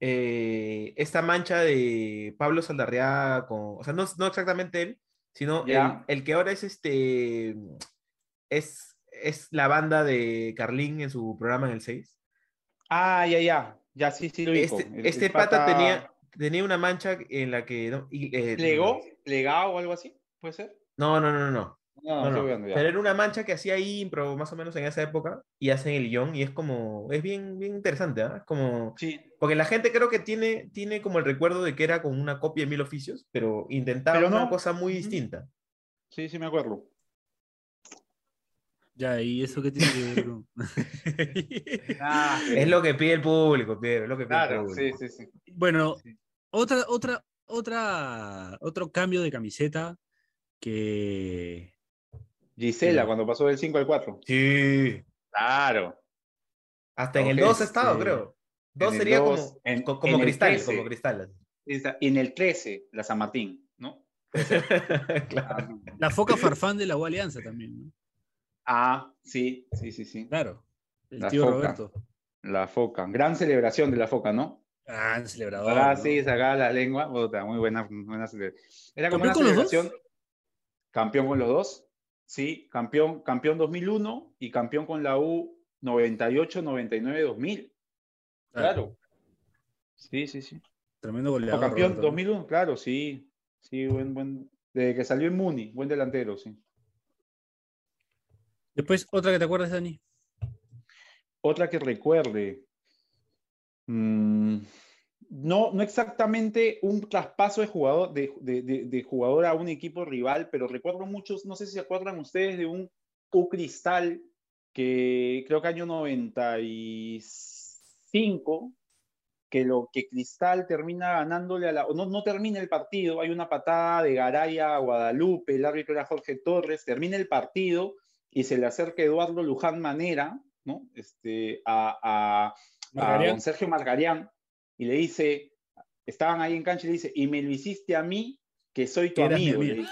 Speaker 4: eh, esta mancha de Pablo Saldarriaga con, o sea, no, no exactamente él, sino el, el que ahora es este, es, es la banda de Carlín en su programa en el 6.
Speaker 5: Ah, ya, ya. Ya, sí, sí lo.
Speaker 4: Este, este pata, tenía, tenía una mancha en la que... No, y, eh,
Speaker 5: ¿Plegó? ¿Plegado o algo así? ¿Puede ser?
Speaker 4: No, no, no, no. no.
Speaker 5: No,
Speaker 4: No, no. Pero era una mancha que hacía ahí impro más o menos en esa época y hacen el guion y es como, es bien, bien interesante, ¿ah? Es como,
Speaker 5: Sí,
Speaker 4: porque la gente creo que tiene, tiene como el recuerdo de que era como una copia de Mil Oficios, pero intentaba
Speaker 5: Pero
Speaker 4: una cosa muy distinta.
Speaker 5: sí, sí me acuerdo.
Speaker 3: Ya, ¿y eso qué tiene que ver con.?
Speaker 5: Ah, <laughs>
Speaker 4: Es lo que pide el público, Pedro, es lo que pide el
Speaker 5: Claro,
Speaker 4: público.
Speaker 5: sí, sí, sí.
Speaker 3: bueno,
Speaker 5: Sí.
Speaker 3: otra, otra, otra, otro cambio de camiseta que.
Speaker 5: Gisela,
Speaker 3: Sí.
Speaker 5: cuando pasó del 5 al 4.
Speaker 4: Sí.
Speaker 5: Claro.
Speaker 4: Hasta en el
Speaker 5: Ok,
Speaker 4: 2 ha estado, creo. 2
Speaker 5: el
Speaker 4: sería
Speaker 5: dos,
Speaker 4: como,
Speaker 5: en-
Speaker 4: co- como
Speaker 5: en el
Speaker 4: cristal,
Speaker 5: 13.
Speaker 4: como cristal.
Speaker 5: En el 13, la San Martín, ¿no? <laughs>
Speaker 4: Claro.
Speaker 3: La foca farfán de la U Alianza también, ¿no?
Speaker 5: Ah, sí, sí, sí, sí.
Speaker 3: Claro. El
Speaker 5: La
Speaker 3: tío
Speaker 5: foca.
Speaker 3: Roberto.
Speaker 5: La foca. Gran celebración de la foca, ¿no?
Speaker 3: Ah, celebrador.
Speaker 5: Ah,
Speaker 3: ¿no?
Speaker 5: sí, sacaba la lengua. Puta, muy buena, buena cele- Era como
Speaker 3: ¿Campeón
Speaker 5: una
Speaker 3: con los dos?
Speaker 5: celebración. Campeón con los dos. Sí, campeón, campeón 2001 y campeón con la U 98, 99, 2000. Claro. Sí, sí, sí.
Speaker 3: Tremendo
Speaker 5: O
Speaker 3: goleador.
Speaker 5: campeón
Speaker 3: Roberto, ¿no?
Speaker 5: 2001, claro, sí. Sí, buen, buen. Desde que salió en Muni, buen delantero, sí.
Speaker 3: Después, otra que te acuerdas, Dani.
Speaker 5: Otra que recuerde. Mm, no, no exactamente un traspaso de jugador, de, de- jugador a un equipo rival, pero recuerdo muchos, no sé si se acuerdan ustedes de un U Cristal que creo que año 95, que lo que Cristal termina ganándole a la, no, no termina el partido, hay una patada de Garay a Guadalupe, el árbitro era Jorge Torres, termina el partido y se le acerca Eduardo Luján Manera, ¿no? Este, a, a- a don Sergio Margarián y le dice, estaban ahí en cancha y le dice, y me lo hiciste a mí, que soy tu amigo. dice.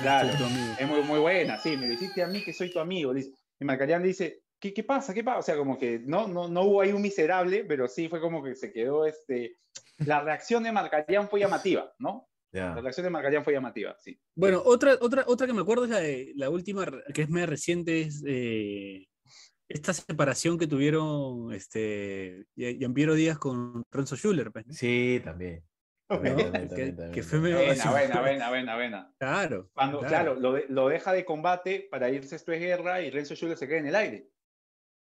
Speaker 5: Claro.
Speaker 3: Soy tu amigo.
Speaker 5: Es muy, muy buena, sí, me lo hiciste a mí, que soy tu amigo. le dice. Y Margarián le dice, ¿qué, qué pasa? ¿Qué pasa? O sea, como que no, no, no hubo ahí un miserable, pero sí fue como que se quedó, este, la reacción de Margarián fue llamativa, ¿no? La reacción de Margarián fue llamativa, sí.
Speaker 3: Bueno, otra, otra, otra que me acuerdo es la, de- la última, que es media reciente, es eh, esta separación que tuvieron este, Gia- Giampiero Díaz con Renzo Schuller. Pues, ¿no?
Speaker 4: Sí, también.
Speaker 3: ¿No?
Speaker 4: También, también, <laughs>
Speaker 3: Que-
Speaker 4: también,
Speaker 3: que
Speaker 4: también,
Speaker 3: fue
Speaker 4: también.
Speaker 3: medio-
Speaker 5: Buena, buena, buena, buena, buena.
Speaker 3: Claro.
Speaker 5: Cuando, claro, lo, de- lo deja de combate para irse esto es guerra y Renzo Schuller se queda en el aire.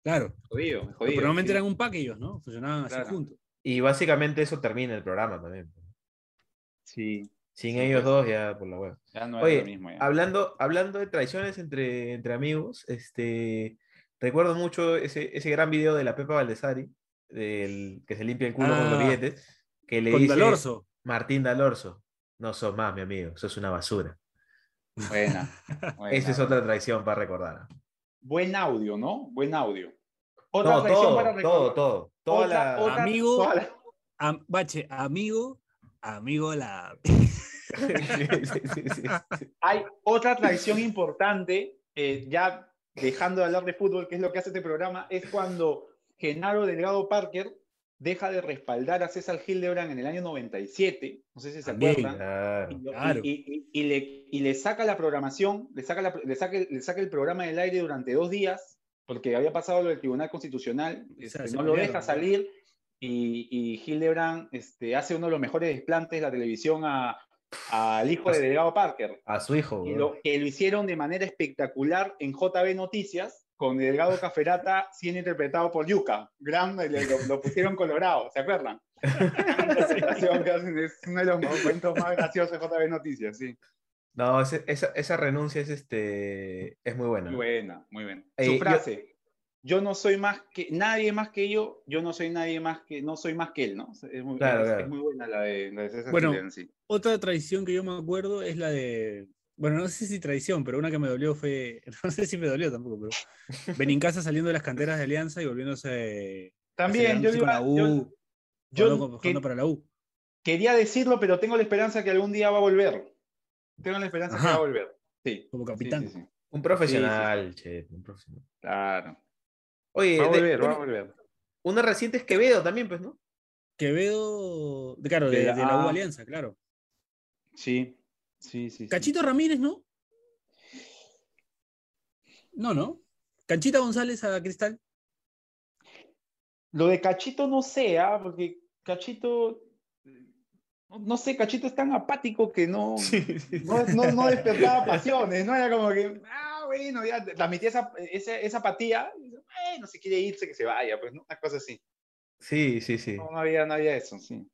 Speaker 3: Claro.
Speaker 5: Jodido, jodido.
Speaker 3: Pero normalmente
Speaker 5: sí.
Speaker 3: eran un pack ellos, ¿no? Funcionaban así juntos.
Speaker 4: Y básicamente eso termina el programa también.
Speaker 5: Sí,
Speaker 4: Sin
Speaker 5: Sí,
Speaker 4: ellos
Speaker 5: pues.
Speaker 4: dos ya por la web.
Speaker 5: ya no
Speaker 4: Oye,
Speaker 5: lo mismo. ya.
Speaker 4: hablando, hablando de traiciones entre, entre amigos, este, recuerdo mucho ese, ese gran video de la Pepa Valdesari, del, que se limpia el culo con los
Speaker 3: Ah,
Speaker 4: billetes, que le dice
Speaker 3: Dalorzo.
Speaker 4: Martín Dalorzo, no sos más mi amigo, sos una basura.
Speaker 5: Buena. <laughs> buena.
Speaker 4: Esa es otra traición para recordar.
Speaker 5: Buen audio, ¿no? Buen audio. Otra
Speaker 4: No,
Speaker 5: traición
Speaker 4: todo,
Speaker 5: para
Speaker 4: todo,
Speaker 5: recordar.
Speaker 4: todo. Toda
Speaker 5: Otra-
Speaker 4: la...
Speaker 5: otra-
Speaker 3: Amigo.
Speaker 5: toda la-
Speaker 3: Am- bache, amigo, amigo la. <laughs> <laughs>
Speaker 5: Hay otra tradición importante, eh, ya dejando de hablar de fútbol, que es lo que hace este programa, es cuando Genaro Delgado Parker deja de respaldar a César Hildebrand en el año 97, no sé si se
Speaker 3: También,
Speaker 5: acuerdan,
Speaker 4: Claro.
Speaker 5: y, lo-
Speaker 3: Claro.
Speaker 5: y- y- y le, y le saca la programación, le saca, la- le, saca, el- le saca el programa del aire durante dos días, porque había pasado lo del Tribunal Constitucional,
Speaker 3: O sea,
Speaker 5: este, no lo deja
Speaker 3: ¿no?
Speaker 5: salir, y, y Hildebrand este, hace uno de los mejores desplantes de la televisión a- al hijo de Delgado Parker,
Speaker 4: A su hijo.
Speaker 5: que lo, que lo hicieron de manera espectacular en JB Noticias, con Delgado Caferata siendo interpretado por Yuka. Gran, le- lo, lo pusieron colorado, ¿se acuerdan? <laughs> Es uno de los momentos más graciosos de JB Noticias, sí.
Speaker 4: No, ese- esa, esa renuncia es, este, es muy buena.
Speaker 5: Muy buena, muy buena.
Speaker 4: Eh,
Speaker 5: Su frase, yo, no soy más que, nadie más que yo, yo no soy nadie más que, no soy más que él, ¿no? Es muy,
Speaker 4: Claro,
Speaker 5: es-
Speaker 4: claro.
Speaker 5: es muy buena la de, la de César
Speaker 3: Bueno,
Speaker 5: sí.
Speaker 3: Otra tradición que yo me acuerdo es la de. Bueno, no sé si tradición, pero una que me dolió fue. <laughs> No sé si me dolió tampoco, pero. Benincasa saliendo de las canteras de Alianza y volviéndose.
Speaker 5: También, yo, iba-
Speaker 3: con la U.
Speaker 5: yo- yo
Speaker 3: jugando, jugando
Speaker 5: que-
Speaker 3: para la U.
Speaker 5: quería decirlo, pero tengo la esperanza que algún día va a volver. Tengo la esperanza que va a volver. Sí.
Speaker 3: Como capitán.
Speaker 5: sí, sí.
Speaker 4: Un profesional, che, un profesional.
Speaker 5: Claro.
Speaker 4: Oye,
Speaker 5: Va a
Speaker 4: de-
Speaker 5: volver, va a
Speaker 4: una-
Speaker 5: volver.
Speaker 4: una reciente es Quevedo también, pues, ¿no?
Speaker 3: Quevedo. de- Claro, de,
Speaker 5: De la-
Speaker 3: de la U. Alianza, claro.
Speaker 5: Sí, sí, sí. sí.
Speaker 3: Cachito Ramírez, ¿no? No, ¿no? Canchita González a Cristal.
Speaker 5: Lo de Cachito no sé, ¿ah? porque Cachito, no, no sé, Cachito es tan apático que no, no, no, no despertaba pasiones, no era como que, ah, bueno, ya transmitía esa, esa, esa apatía, bueno, si quiere irse, que se vaya, pues, ¿no? una cosa así.
Speaker 4: Sí, sí, sí.
Speaker 5: No, no había, no había eso, sí.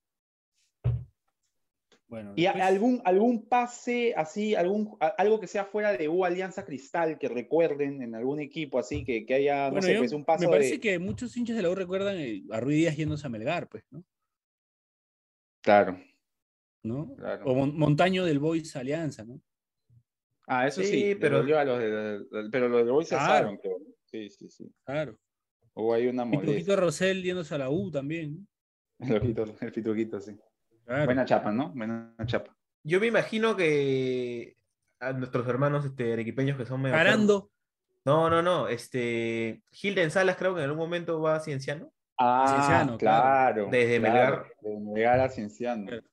Speaker 3: Bueno,
Speaker 5: ¿Y
Speaker 3: después-
Speaker 5: algún, algún pase así, algún, algo que sea fuera de U Alianza Cristal que recuerden en algún equipo así, que, que haya, no
Speaker 3: Bueno,
Speaker 5: sé,
Speaker 3: yo-
Speaker 5: pues un paso
Speaker 3: me parece
Speaker 5: de...
Speaker 3: que muchos hinchas de la U recuerdan eh, a Ruiz Díaz yéndose a Melgar, pues, ¿no?
Speaker 5: Claro,
Speaker 3: ¿No?
Speaker 5: claro.
Speaker 3: O Mon- Montaño del Boys Alianza, ¿no?
Speaker 5: Ah, eso
Speaker 4: Sí,
Speaker 5: sí,
Speaker 4: pero-
Speaker 5: dolió a los de, pero los de hoy se
Speaker 3: Claro.
Speaker 5: asaron, creo. Sí, sí, sí.
Speaker 3: Claro.
Speaker 5: Hubo ahí una molestia.
Speaker 3: Rosell yéndose a la U también. <laughs>
Speaker 5: El ojito, el pituquito, sí.
Speaker 3: Claro.
Speaker 5: Buena chapa, ¿no? Buena chapa.
Speaker 4: Yo me imagino que a nuestros hermanos este, arequipeños que son medio
Speaker 3: Parando.
Speaker 4: No, no, no. Este, Hilden Salas creo que en algún momento va a Cienciano.
Speaker 5: Ah,
Speaker 3: Cienciano,
Speaker 5: claro.
Speaker 4: Desde
Speaker 5: claro, Desde Melgar a Cienciano.
Speaker 3: Claro.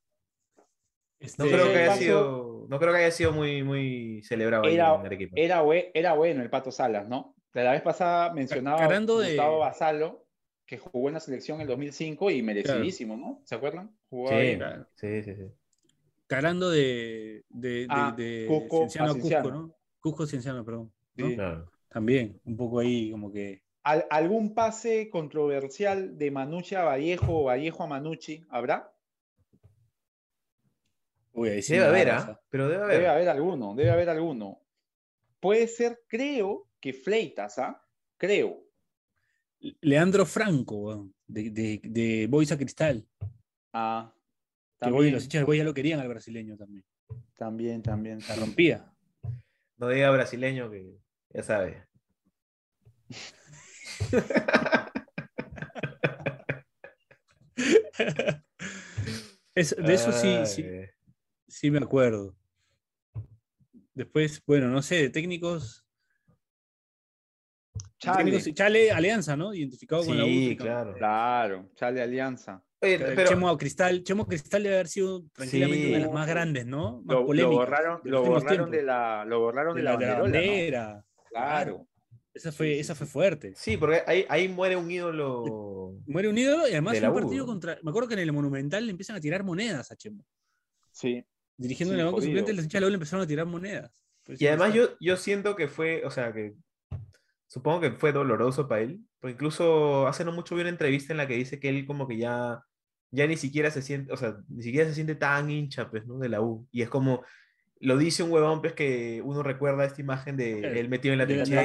Speaker 4: No
Speaker 3: Este,
Speaker 4: creo que haya sido, no creo que haya sido muy, muy celebrado ahí
Speaker 5: Era,
Speaker 4: en Arequipa.
Speaker 5: era, era bueno el Pato Salas, ¿no? De la vez pasada mencionaba a
Speaker 3: Carando de-
Speaker 5: Gustavo Basalo, que jugó en la selección en el 2005 y merecidísimo, ¿no? ¿Se acuerdan? Jugó
Speaker 4: Sí,
Speaker 5: ahí.
Speaker 3: claro.
Speaker 4: sí, sí, sí.
Speaker 3: Carando de, de, de-
Speaker 5: Ah,
Speaker 3: de
Speaker 5: Cusco
Speaker 3: Cienciano
Speaker 5: a
Speaker 3: a Cusco,
Speaker 5: Cienciano.
Speaker 3: ¿no? Cusco Cienciano, perdón. ¿no?
Speaker 5: Sí.
Speaker 4: Claro.
Speaker 3: También, un poco ahí como que.
Speaker 5: ¿Al- ¿Algún pase controversial de Manucci a Vallejo o Vallejo a Manucci habrá?
Speaker 3: Uy, ahí sí
Speaker 4: Debe haber, ¿ah? Pero debe haber.
Speaker 5: Debe haber alguno, debe haber alguno. Puede ser, creo, que Fleitas, ¿ah? Creo.
Speaker 3: Leandro Franco, de, de, de Boys a Cristal.
Speaker 5: Ah,
Speaker 3: Que
Speaker 5: también,
Speaker 3: los hinchas de Boys ya lo querían al brasileño también.
Speaker 5: también, también.
Speaker 3: La rompía.
Speaker 4: No diga brasileño que ya sabe. <laughs>
Speaker 3: Es- de eso sí, sí, sí me acuerdo. Después, bueno, no sé, de técnicos.
Speaker 5: Chale,
Speaker 3: técnicos- Chale Alianza, ¿no? Identificado con la.
Speaker 4: Sí, claro.
Speaker 5: claro, Chale Alianza.
Speaker 4: Oye,
Speaker 3: Pero Chemo Cristal, Chemo Cristal debe haber sido tranquilamente
Speaker 4: Sí.
Speaker 3: una de las más grandes, ¿no? Más
Speaker 5: Lo, lo
Speaker 3: polémicas
Speaker 5: borraron,
Speaker 3: de
Speaker 5: lo borraron la, lo borraron de,
Speaker 3: de
Speaker 5: la,
Speaker 3: la.
Speaker 5: Claro.
Speaker 3: Esa fue, esa fue fuerte.
Speaker 4: sí, porque ahí, ahí muere un ídolo. <laughs>
Speaker 3: Muere un ídolo y además
Speaker 4: De
Speaker 3: un partido contra. Me acuerdo que en el Monumental le empiezan a tirar monedas a Chemo.
Speaker 5: Sí.
Speaker 3: Dirigiendo
Speaker 5: Sí,
Speaker 3: en el banco
Speaker 5: jodido.
Speaker 3: suplente, los hinchas de la U le empezaron a tirar monedas. Pues
Speaker 4: Y además yo, yo siento que fue, o sea, que supongo que fue doloroso para él, porque incluso hace no mucho vi una entrevista en la que dice que él como que ya, ya ni siquiera se siente, o sea, ni siquiera se siente tan hincha, pues, ¿no? De la U. Y es como, lo dice un huevón, pues, que uno recuerda esta imagen de
Speaker 3: Claro.
Speaker 4: él metido en la trinchera,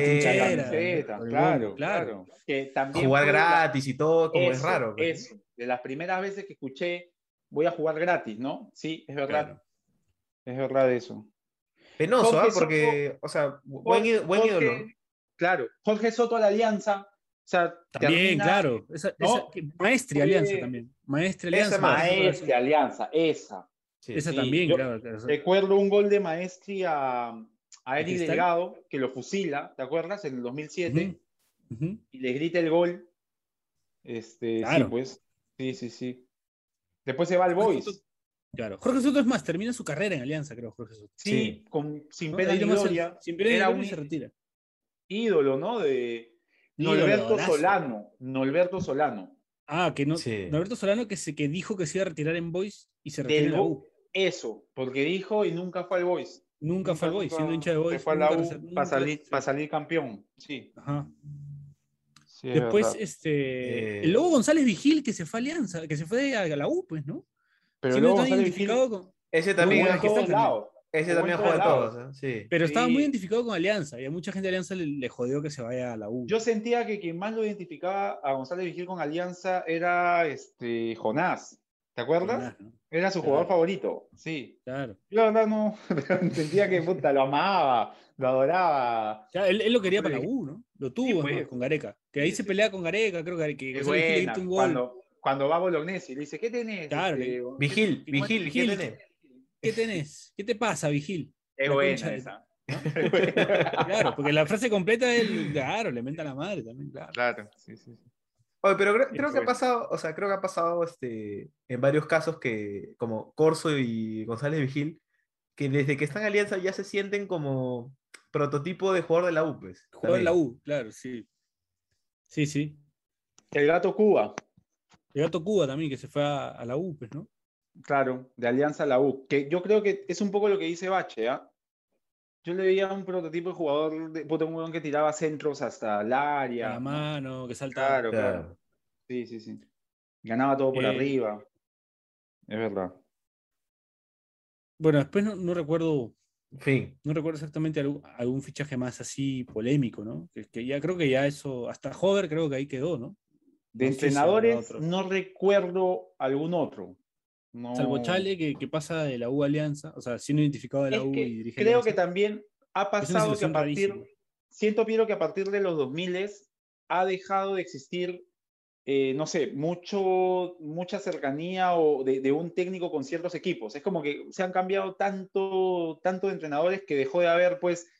Speaker 5: claro,
Speaker 3: claro.
Speaker 5: claro. Que también
Speaker 4: jugar
Speaker 5: la-
Speaker 4: gratis y todo, como es raro. pues,
Speaker 5: Eso. De las primeras veces que escuché, voy a jugar gratis, ¿no? Sí, es verdad.
Speaker 3: Claro.
Speaker 5: Es verdad eso.
Speaker 4: Penoso,
Speaker 5: Jorge
Speaker 4: ¿ah? Porque, o sea, buen,
Speaker 5: Jorge-
Speaker 4: íd- buen ídolo.
Speaker 5: Claro, Jorge Soto a la Alianza. O sea,
Speaker 3: También,
Speaker 5: termina-
Speaker 3: claro. Esa, esa- maestre Alianza también. Maestre
Speaker 4: Esa
Speaker 3: Alianza.
Speaker 4: más.
Speaker 5: Maestre Alianza, esa.
Speaker 4: Sí.
Speaker 3: Esa
Speaker 5: sí,
Speaker 3: también,
Speaker 5: yo-
Speaker 3: claro. claro.
Speaker 5: Recuerdo un gol de Maestri a, a Eric? Delgado, que lo fusila, ¿te acuerdas? En el 2007,
Speaker 3: Ujú, ujú.
Speaker 5: y le grita el gol. Este,
Speaker 3: Claro.
Speaker 5: sí, pues. Sí, sí, sí. Después se va al Boys.
Speaker 3: Claro. Jorge Soto es más, termina su carrera en Alianza, creo, Jorge Soto.
Speaker 5: Sí,
Speaker 4: Sí.
Speaker 5: con, sin
Speaker 3: ¿no?
Speaker 5: pena ni
Speaker 3: se-
Speaker 5: gloria.
Speaker 3: sin pena ni
Speaker 5: Era
Speaker 3: gloria
Speaker 5: un
Speaker 3: se retira.
Speaker 5: ídolo, ¿no? De Norberto. Solano. Norberto Solano.
Speaker 3: Ah, que no.
Speaker 4: Sí.
Speaker 3: Norberto Solano que, se, que dijo que se iba a retirar en Boys y se retiró
Speaker 5: Del
Speaker 3: en la
Speaker 5: Bo-
Speaker 3: U.
Speaker 5: Eso, porque dijo y nunca fue al Boys.
Speaker 3: Nunca fue al Boys, siendo hincha de Boys.
Speaker 5: fue a la U
Speaker 3: nunca-
Speaker 5: para salir, para salir campeón. Sí.
Speaker 3: Ajá.
Speaker 5: sí
Speaker 3: Después, este.
Speaker 4: Eh,
Speaker 3: El Lobo González Vigil que se fue a Alianza, que se fue a la U, pues, ¿no?
Speaker 5: Pero luego
Speaker 3: está identificado con.
Speaker 4: Ese también,
Speaker 5: todos
Speaker 3: está
Speaker 5: lados.
Speaker 4: ese también juega
Speaker 5: todos
Speaker 4: todos, ¿eh? Sí.
Speaker 3: Pero estaba muy identificado con Alianza y a mucha gente de Alianza le, le jodió que se vaya a la U.
Speaker 5: Yo sentía que quien más lo identificaba a González Vigil con Alianza era este Jonás. ¿Te acuerdas? Era su
Speaker 3: Claro.
Speaker 5: jugador favorito. Sí.
Speaker 3: Claro.
Speaker 5: Yo la verdad no <laughs> sentía que puta, lo amaba, lo adoraba.
Speaker 3: Ya, él, él lo quería para la. U, ¿no? Lo tuvo
Speaker 5: pues.
Speaker 3: con Gareca. Que ahí
Speaker 5: Sí,
Speaker 3: se
Speaker 5: sí.
Speaker 3: pelea con Gareca, creo que, que González Vigil le
Speaker 5: buena.
Speaker 3: hizo un gol.
Speaker 5: Cuando, cuando va Bolognesi, le dice, ¿qué tenés?
Speaker 3: Claro,
Speaker 5: Este,
Speaker 4: Vigil,
Speaker 3: ¿Qué-
Speaker 4: Vigil,
Speaker 3: Vigil,
Speaker 4: ¿qué tenés?
Speaker 3: ¿Qué tenés? ¿Qué te pasa, Vigil?
Speaker 5: Es
Speaker 3: La
Speaker 5: buena
Speaker 3: de-
Speaker 5: esa. <laughs>
Speaker 3: Claro, porque la frase completa es, claro, le menta la madre también, claro.
Speaker 5: Claro, sí, sí. sí.
Speaker 4: Oye, pero creo, que ha pasado, o sea, creo que ha pasado este, en varios casos que, como Corso y González Vigil, que desde que están en Alianza ya se sienten como prototipo de jugador de la U, pues.
Speaker 3: Jugó en la. U, claro, sí. Sí, sí.
Speaker 5: El gato Cuba,
Speaker 3: El gato Cuba también, que se fue a, a la U, pues, ¿no?
Speaker 5: claro, de Alianza a la U. Que yo creo que es un poco lo que dice Bache, ¿ah? Yo le veía un prototipo de jugador de un huevón que tiraba centros hasta el
Speaker 3: A
Speaker 5: área.
Speaker 3: la
Speaker 5: ¿no?
Speaker 3: mano, que salta.
Speaker 5: Claro, claro.
Speaker 4: Claro.
Speaker 5: Sí, sí, sí. Ganaba todo por
Speaker 3: Eh,
Speaker 5: arriba. Es verdad.
Speaker 3: Bueno, después no, no recuerdo,
Speaker 4: En fin.
Speaker 3: no recuerdo exactamente algún, algún fichaje más así polémico, ¿no? Que, que ya creo que ya eso, hasta Hover creo que ahí quedó, ¿no?
Speaker 5: De
Speaker 3: No si
Speaker 5: entrenadores no recuerdo algún otro. No.
Speaker 3: Salvo Chale, que, que pasa de la U Alianza, o sea, siendo identificado de la
Speaker 5: Es
Speaker 3: U
Speaker 5: que
Speaker 3: y dirige
Speaker 5: creo que también ha pasado que a partir,
Speaker 3: rarísima.
Speaker 5: siento Piero que a partir de los 2000 ha dejado de existir, eh, no sé, mucho, mucha cercanía o de, de un técnico con ciertos equipos. Es como que se han cambiado tanto, tanto de entrenadores que dejó de haber, pues,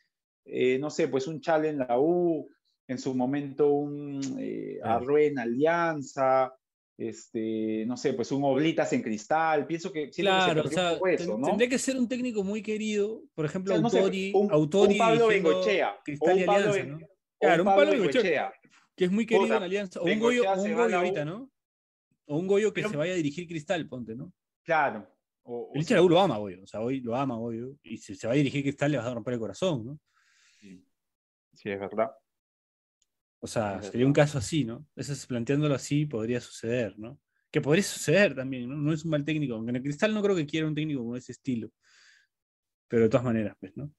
Speaker 5: eh, no sé, pues un Chale en la U, en su momento un eh,
Speaker 4: Claro.
Speaker 5: Arrué en Alianza, este, no sé, pues un Oblitas en Cristal. Pienso que siento que
Speaker 3: Claro, o sea,
Speaker 5: eso, ¿no?
Speaker 3: tendría que ser un técnico muy querido, por
Speaker 5: O
Speaker 3: ejemplo,
Speaker 5: sea, no sé,
Speaker 3: Autori,
Speaker 5: un,
Speaker 3: Autori
Speaker 5: un Pablo Bengochea,
Speaker 3: Cristal
Speaker 5: un Pablo,
Speaker 3: Alianza,
Speaker 5: Ben-
Speaker 3: ¿no? Claro, un Pablo
Speaker 5: Bengochea.
Speaker 3: que es muy querido en Alianza, o un Goyo, o un Goyo ahorita, ¿no? O un Goyo que
Speaker 5: Pero-
Speaker 3: se vaya a dirigir Cristal, ponte, ¿no?
Speaker 5: Claro. O, o sea,
Speaker 3: lo ama, Goyo, o sea, hoy lo ama, Goyo, y si se va a dirigir Cristal le vas a romper el corazón, ¿no?
Speaker 5: sí. Sí, es verdad.
Speaker 3: O sea, sería un caso así, ¿no? Eso es, planteándolo así podría suceder, ¿no? Que podría suceder también, ¿no? No es un mal técnico, aunque en el Cristal no creo que quiera un técnico con ese estilo. Pero de todas maneras, pues, ¿no?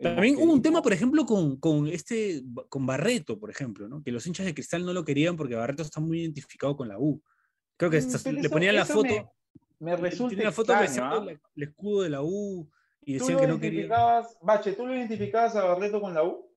Speaker 3: También hubo un tema, por ejemplo, con, con este, con Barreto, por ejemplo, ¿no? Que los hinchas de Cristal no lo querían porque Barreto está muy identificado con la U. Creo que
Speaker 5: Mm,
Speaker 3: le ponían la foto,
Speaker 5: Me, me resulta
Speaker 3: tiene la foto
Speaker 5: extraño,
Speaker 3: la- el escudo de la U y
Speaker 5: ¿Tú
Speaker 3: decían que no querían.
Speaker 5: identificabas, Bache, ¿tú lo identificabas a Barreto con la U?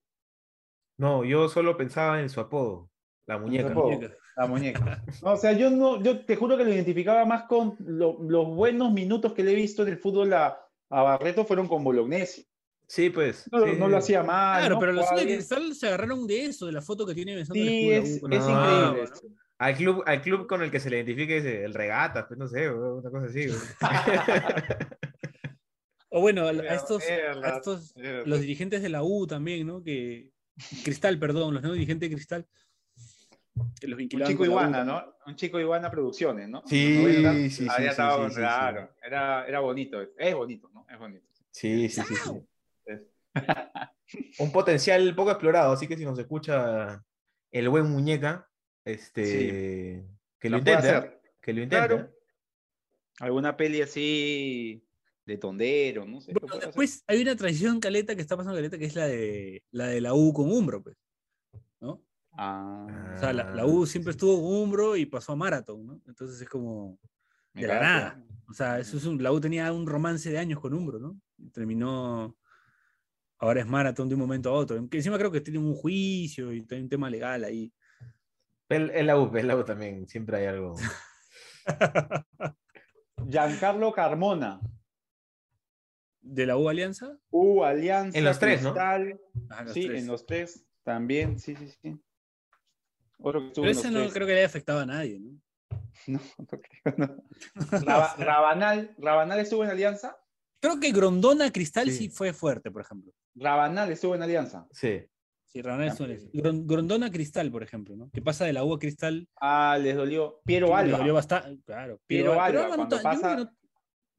Speaker 4: No, yo solo pensaba en su apodo, la muñeca.
Speaker 5: apodo.
Speaker 3: Muñeca.
Speaker 5: La muñeca. <laughs> No, o sea, yo no, yo te juro que lo identificaba más con lo- los buenos minutos que le he visto del fútbol a, a Barreto fueron con Bolognesi.
Speaker 4: Sí, pues.
Speaker 5: No,
Speaker 4: sí.
Speaker 5: no lo hacía mal.
Speaker 3: Claro,
Speaker 5: ¿no?
Speaker 3: pero los de. Cristal se agarraron de eso, de la foto que tiene besando el
Speaker 5: Sí,
Speaker 3: la
Speaker 5: es, es
Speaker 4: No,
Speaker 5: increíble.
Speaker 3: ¿no?
Speaker 5: eso.
Speaker 4: Al club, al club con el que se le identifique es el Regatas, pues no sé, una cosa así. <laughs>
Speaker 3: O bueno, a, a
Speaker 5: Es
Speaker 3: estos, a estos los dirigentes de la U también, ¿no? Que Cristal, perdón, los nuevos dirigentes de Cristal. Que los
Speaker 5: Un chico iguana. ¿no? Un chico iguana producciones, ¿no?
Speaker 4: Sí,
Speaker 5: En los 90,
Speaker 4: sí, sí,
Speaker 5: había
Speaker 4: sí,
Speaker 5: estado-
Speaker 4: sí, sí, sí,
Speaker 5: claro, Era, era bonito. Es bonito, ¿no? Es bonito.
Speaker 4: Sí, sí, sí, <laughs> Un potencial poco explorado, así que si nos escucha el buen muñeca, este, que lo
Speaker 5: puede
Speaker 4: intente,
Speaker 5: hacer.
Speaker 4: que lo intente.
Speaker 5: Claro. Alguna peli así de tondero, no sé.
Speaker 3: Bueno, después hay una traición caleta que está pasando caleta que es la de la de la U con Umbro, pues. ¿No?
Speaker 5: Ah,
Speaker 3: O sea, la, la
Speaker 4: Ah,
Speaker 3: U siempre
Speaker 4: sí.
Speaker 3: estuvo con Umbro y pasó a Marathon, ¿no? Entonces es como de la nada. O sea, eso es un, la U tenía un romance de años con Umbro, ¿no? Y terminó. Ahora es Marathon de un momento a otro. Que encima creo que tienen un juicio y hay un tema legal ahí.
Speaker 4: El, el la U, el la U también, siempre hay algo. <laughs>
Speaker 5: Giancarlo Carmona.
Speaker 3: ¿De la U Alianza?
Speaker 5: U, Alianza.
Speaker 4: En los tres, ¿no?
Speaker 5: Cristal.
Speaker 3: Ajá, los
Speaker 5: sí,
Speaker 3: tres.
Speaker 5: en los tres también, sí, sí, sí. Otro que estuvo
Speaker 3: Pero
Speaker 5: en
Speaker 3: ese
Speaker 5: los
Speaker 3: no
Speaker 5: tres.
Speaker 3: creo que le haya afectado a nadie, ¿no? <laughs>
Speaker 5: No, no creo, no. Raba- <laughs> Rabanal, Rabanal estuvo en Alianza.
Speaker 3: Creo que Grondona Cristal sí.
Speaker 4: Sí.
Speaker 3: fue fuerte, por ejemplo.
Speaker 5: Rabanal estuvo en Alianza.
Speaker 4: Sí.
Speaker 3: Sí, Rabanal
Speaker 5: Ah,
Speaker 3: estuvo en. Gron- Grondona Cristal, por ejemplo, ¿no? Que pasa de la U a Cristal.
Speaker 5: Ah, les dolió. Piero Alba.
Speaker 3: dolió bastante. Claro.
Speaker 5: Piero Alba,
Speaker 3: no
Speaker 5: cuando
Speaker 3: ta- yo creo
Speaker 5: pasa-
Speaker 3: que no-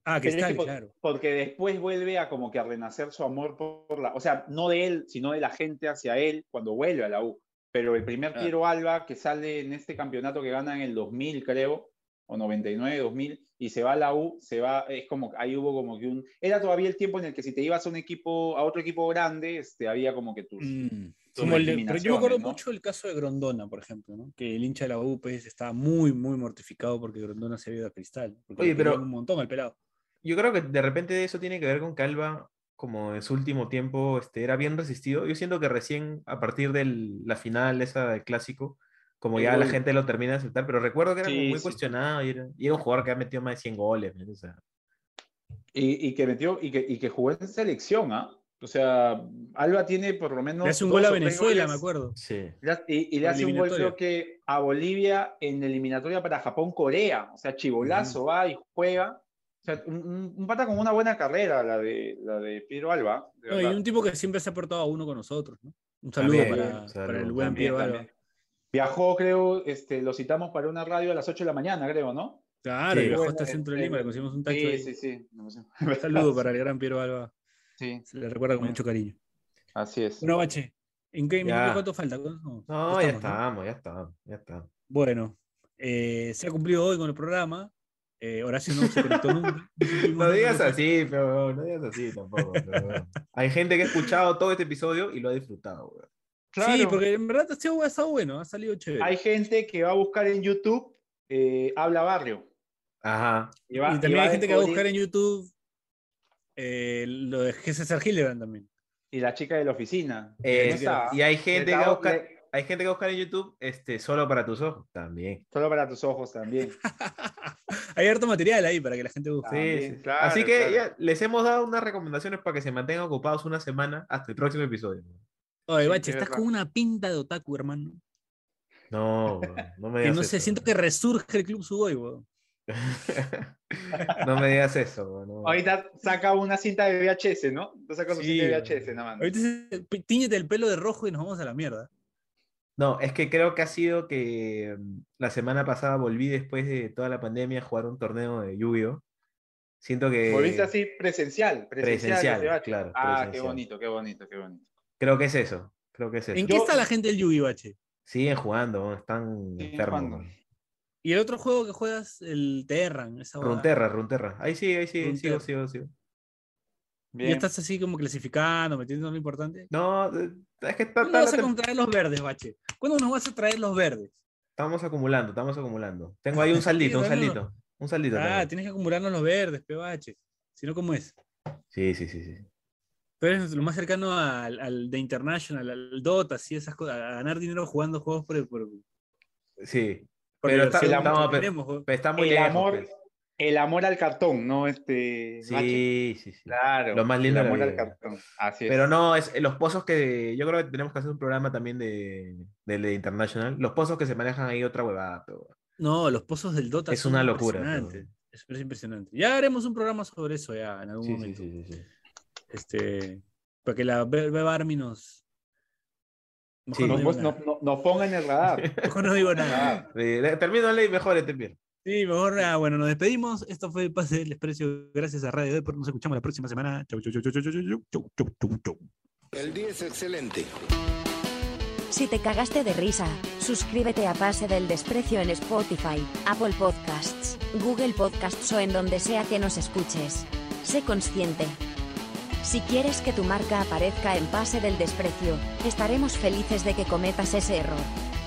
Speaker 3: Ah,
Speaker 5: que por-
Speaker 3: claro.
Speaker 5: Porque después vuelve a como que a renacer su amor por la, o sea, no de él, sino de la gente hacia él cuando vuelve a la U. Pero el primer
Speaker 3: Claro.
Speaker 5: Piero Alba que sale en este campeonato que gana en el 2000, creo, o 99, 2000, y se va a la U, se va, es como, ahí hubo como que un, era todavía el tiempo en el que si te ibas a un equipo, a otro equipo grande, este, había como que tus,
Speaker 3: Mm.
Speaker 5: tus
Speaker 3: Como el de- pero yo
Speaker 5: recriminaciones, ¿no?
Speaker 3: mucho del caso de Grondona, por ejemplo, ¿no? que el hincha de la U pues, estaba muy, muy mortificado porque Grondona se había ido a Cristal. porque
Speaker 4: Oye, pero-
Speaker 3: Un montón al pelado.
Speaker 4: Yo creo que de repente eso tiene que ver con que Alba, como en su último tiempo, este, era bien resistido. Yo siento que recién a partir de la final esa del clásico, como ya la gente lo termina de aceptar, pero recuerdo que era como muy
Speaker 5: sí.
Speaker 4: cuestionado y era, y era un jugador que ha metido más de 100 goles. ¿no? O sea,
Speaker 5: Y, y que metió, y que, y que jugó en selección, ¿ah? O sea, Alba tiene por lo menos.
Speaker 3: Le hace un gol a Venezuela,
Speaker 5: goles.
Speaker 3: me acuerdo.
Speaker 4: sí.
Speaker 5: Y, y le hace un gol, creo que a Bolivia en eliminatoria para Japón-Corea. O sea, chivolazo va y juega. O sea, un, pata con una buena carrera, la de, la de Piero Alba. de
Speaker 3: No, y un tipo que siempre se ha portado a uno con nosotros. ¿no? Un saludo
Speaker 4: También,
Speaker 3: para,
Speaker 4: saludo,
Speaker 3: para el buen
Speaker 5: También,
Speaker 3: Piero Alba.
Speaker 5: también. Viajó, creo, este, lo citamos para una radio a las 8 de la mañana, creo, ¿no?
Speaker 3: Claro,
Speaker 4: Sí.
Speaker 3: y bajó
Speaker 5: Bueno,
Speaker 3: hasta el centro de
Speaker 5: eh,
Speaker 3: Lima, le conseguimos un tacho
Speaker 5: Sí,
Speaker 3: ahí.
Speaker 5: sí, sí.
Speaker 3: Un <laughs> saludo para el gran Piero Alba.
Speaker 5: Sí,
Speaker 3: Se le recuerda con mucho cariño.
Speaker 5: así es.
Speaker 3: Bueno, Bache, ¿en qué minuto cuánto falta? No,
Speaker 4: No, ya
Speaker 3: estamos, ¿no?
Speaker 4: estamos, ya estamos, ya estamos.
Speaker 3: Bueno, eh, se ha cumplido hoy con el programa. Eh, Horacio no se conectó nunca. <laughs>
Speaker 4: No digas así, pero no digas así tampoco. pero- Hay gente que ha escuchado todo este episodio y lo ha disfrutado. weón.
Speaker 3: Sí, porque en verdad este ha estado bueno, ha salido chévere.
Speaker 5: Hay gente que va a buscar en YouTube eh, Habla Barrio.
Speaker 4: Ajá.
Speaker 5: Y, va-
Speaker 3: y
Speaker 5: y
Speaker 3: también hay gente que va a buscar en YouTube eh, lo de César Hildebrand también.
Speaker 5: Y la chica de la oficina.
Speaker 4: Eh,
Speaker 5: No
Speaker 4: y hay gente, que va a buscar,
Speaker 5: le-
Speaker 4: hay gente que va a buscar en YouTube este, solo para tus ojos. También.
Speaker 5: Solo para tus ojos también. <laughs>
Speaker 3: Hay harto material ahí para que la gente busque.
Speaker 4: Sí,
Speaker 5: También,
Speaker 4: sí.
Speaker 5: claro,
Speaker 4: Así que
Speaker 5: claro.
Speaker 4: ya les hemos dado unas recomendaciones para que se mantengan ocupados una semana hasta el próximo episodio.
Speaker 3: Oye, Bache,
Speaker 5: es
Speaker 3: estás con una pinta de otaku, hermano.
Speaker 4: No, no me
Speaker 3: Que
Speaker 4: digas
Speaker 3: no sé,
Speaker 4: eso,
Speaker 3: siento que resurge el Club Sugoi, weón. <laughs>
Speaker 4: no me digas eso. weón, no.
Speaker 5: Ahorita saca una cinta de VHS, ¿no? Tú sacas
Speaker 3: Sí,
Speaker 5: cinta de. VHS, nada más.
Speaker 3: Ahorita tíñete el pelo de rojo y nos vamos a la mierda.
Speaker 4: No, es que creo que ha sido que mm, la semana pasada volví después de toda la pandemia a jugar un torneo de Yu-Gi-Oh! Siento que
Speaker 5: Volviste así presencial, presencial.
Speaker 4: Presencial, claro,
Speaker 5: Ah, qué bonito, qué bonito, qué bonito.
Speaker 4: creo que es eso. Creo que es eso.
Speaker 3: ¿En qué
Speaker 5: Yo-
Speaker 3: está la gente del Yugi, Bache?
Speaker 4: Siguen jugando, están
Speaker 5: Siguen
Speaker 4: enfermos.
Speaker 5: jugando.
Speaker 3: Y el otro juego que juegas, el Terran, esa.
Speaker 4: Runterra, Runterra. Ahí sí, ahí sí, sigo, sigo, sigo.
Speaker 3: Y
Speaker 5: Bien.
Speaker 3: ya estás así como clasificando, metiendo lo importante.
Speaker 4: No, es que está-
Speaker 3: ¿Cuándo vas a traer los verdes, Bache? ¿Cuándo nos vas a traer los verdes?
Speaker 4: estamos acumulando, estamos acumulando. Tengo ahí un <laughs> saldito, un saldito. Un saldito.
Speaker 3: Ah, tienes que acumularnos los verdes, pe Bache. Si no, ¿cómo es?
Speaker 4: Sí, sí, sí, sí.
Speaker 3: Tú eres lo más cercano al, al The International, al Dota, así esas cosas, a ganar dinero jugando juegos por, por,
Speaker 4: Sí.
Speaker 3: por
Speaker 4: Pero está- estamos- pero-. Pero está muy
Speaker 5: el
Speaker 4: lejos.
Speaker 5: amor,
Speaker 4: pues.
Speaker 5: El amor al cartón, ¿no? Este. Macho.
Speaker 4: Sí, sí, sí.
Speaker 5: Claro.
Speaker 4: Lo más lindo
Speaker 5: El
Speaker 4: de la
Speaker 5: amor al cartón. Así es.
Speaker 4: Pero no, es los pozos que. Yo creo que tenemos que hacer un programa también de, del de International. Los pozos que se manejan ahí, otra huevada. pero-
Speaker 3: No, los pozos del Dota
Speaker 4: Es una locura.
Speaker 3: Es es impresionante. Ya haremos un programa sobre eso ya en algún
Speaker 4: Sí,
Speaker 3: momento.
Speaker 4: sí, sí, sí.
Speaker 3: Este, para que la Be- Beba Army nos. No
Speaker 5: nos,
Speaker 3: digo
Speaker 5: nos,
Speaker 3: nada.
Speaker 5: nos- nos ponga en el radar. <laughs>
Speaker 3: Mejor no digo nada.
Speaker 5: Ah,
Speaker 4: Eh, Termínale y mejor este bien.
Speaker 3: Sí, mejor. ah, bueno, nos despedimos. Esto fue el Pase del Desprecio. Gracias a Radio Depor. Nos escuchamos la próxima semana. Chau, chau, chau, chau, chau, chau, chau, chau, chau, chau, chau.
Speaker 1: El día es excelente.
Speaker 2: Si te cagaste de risa, suscríbete a Pase del Desprecio en Spotify, Apple Podcasts, Google Podcasts o en donde sea que nos escuches. Sé consciente. Si quieres que tu marca aparezca en Pase del Desprecio, estaremos felices de que cometas ese error.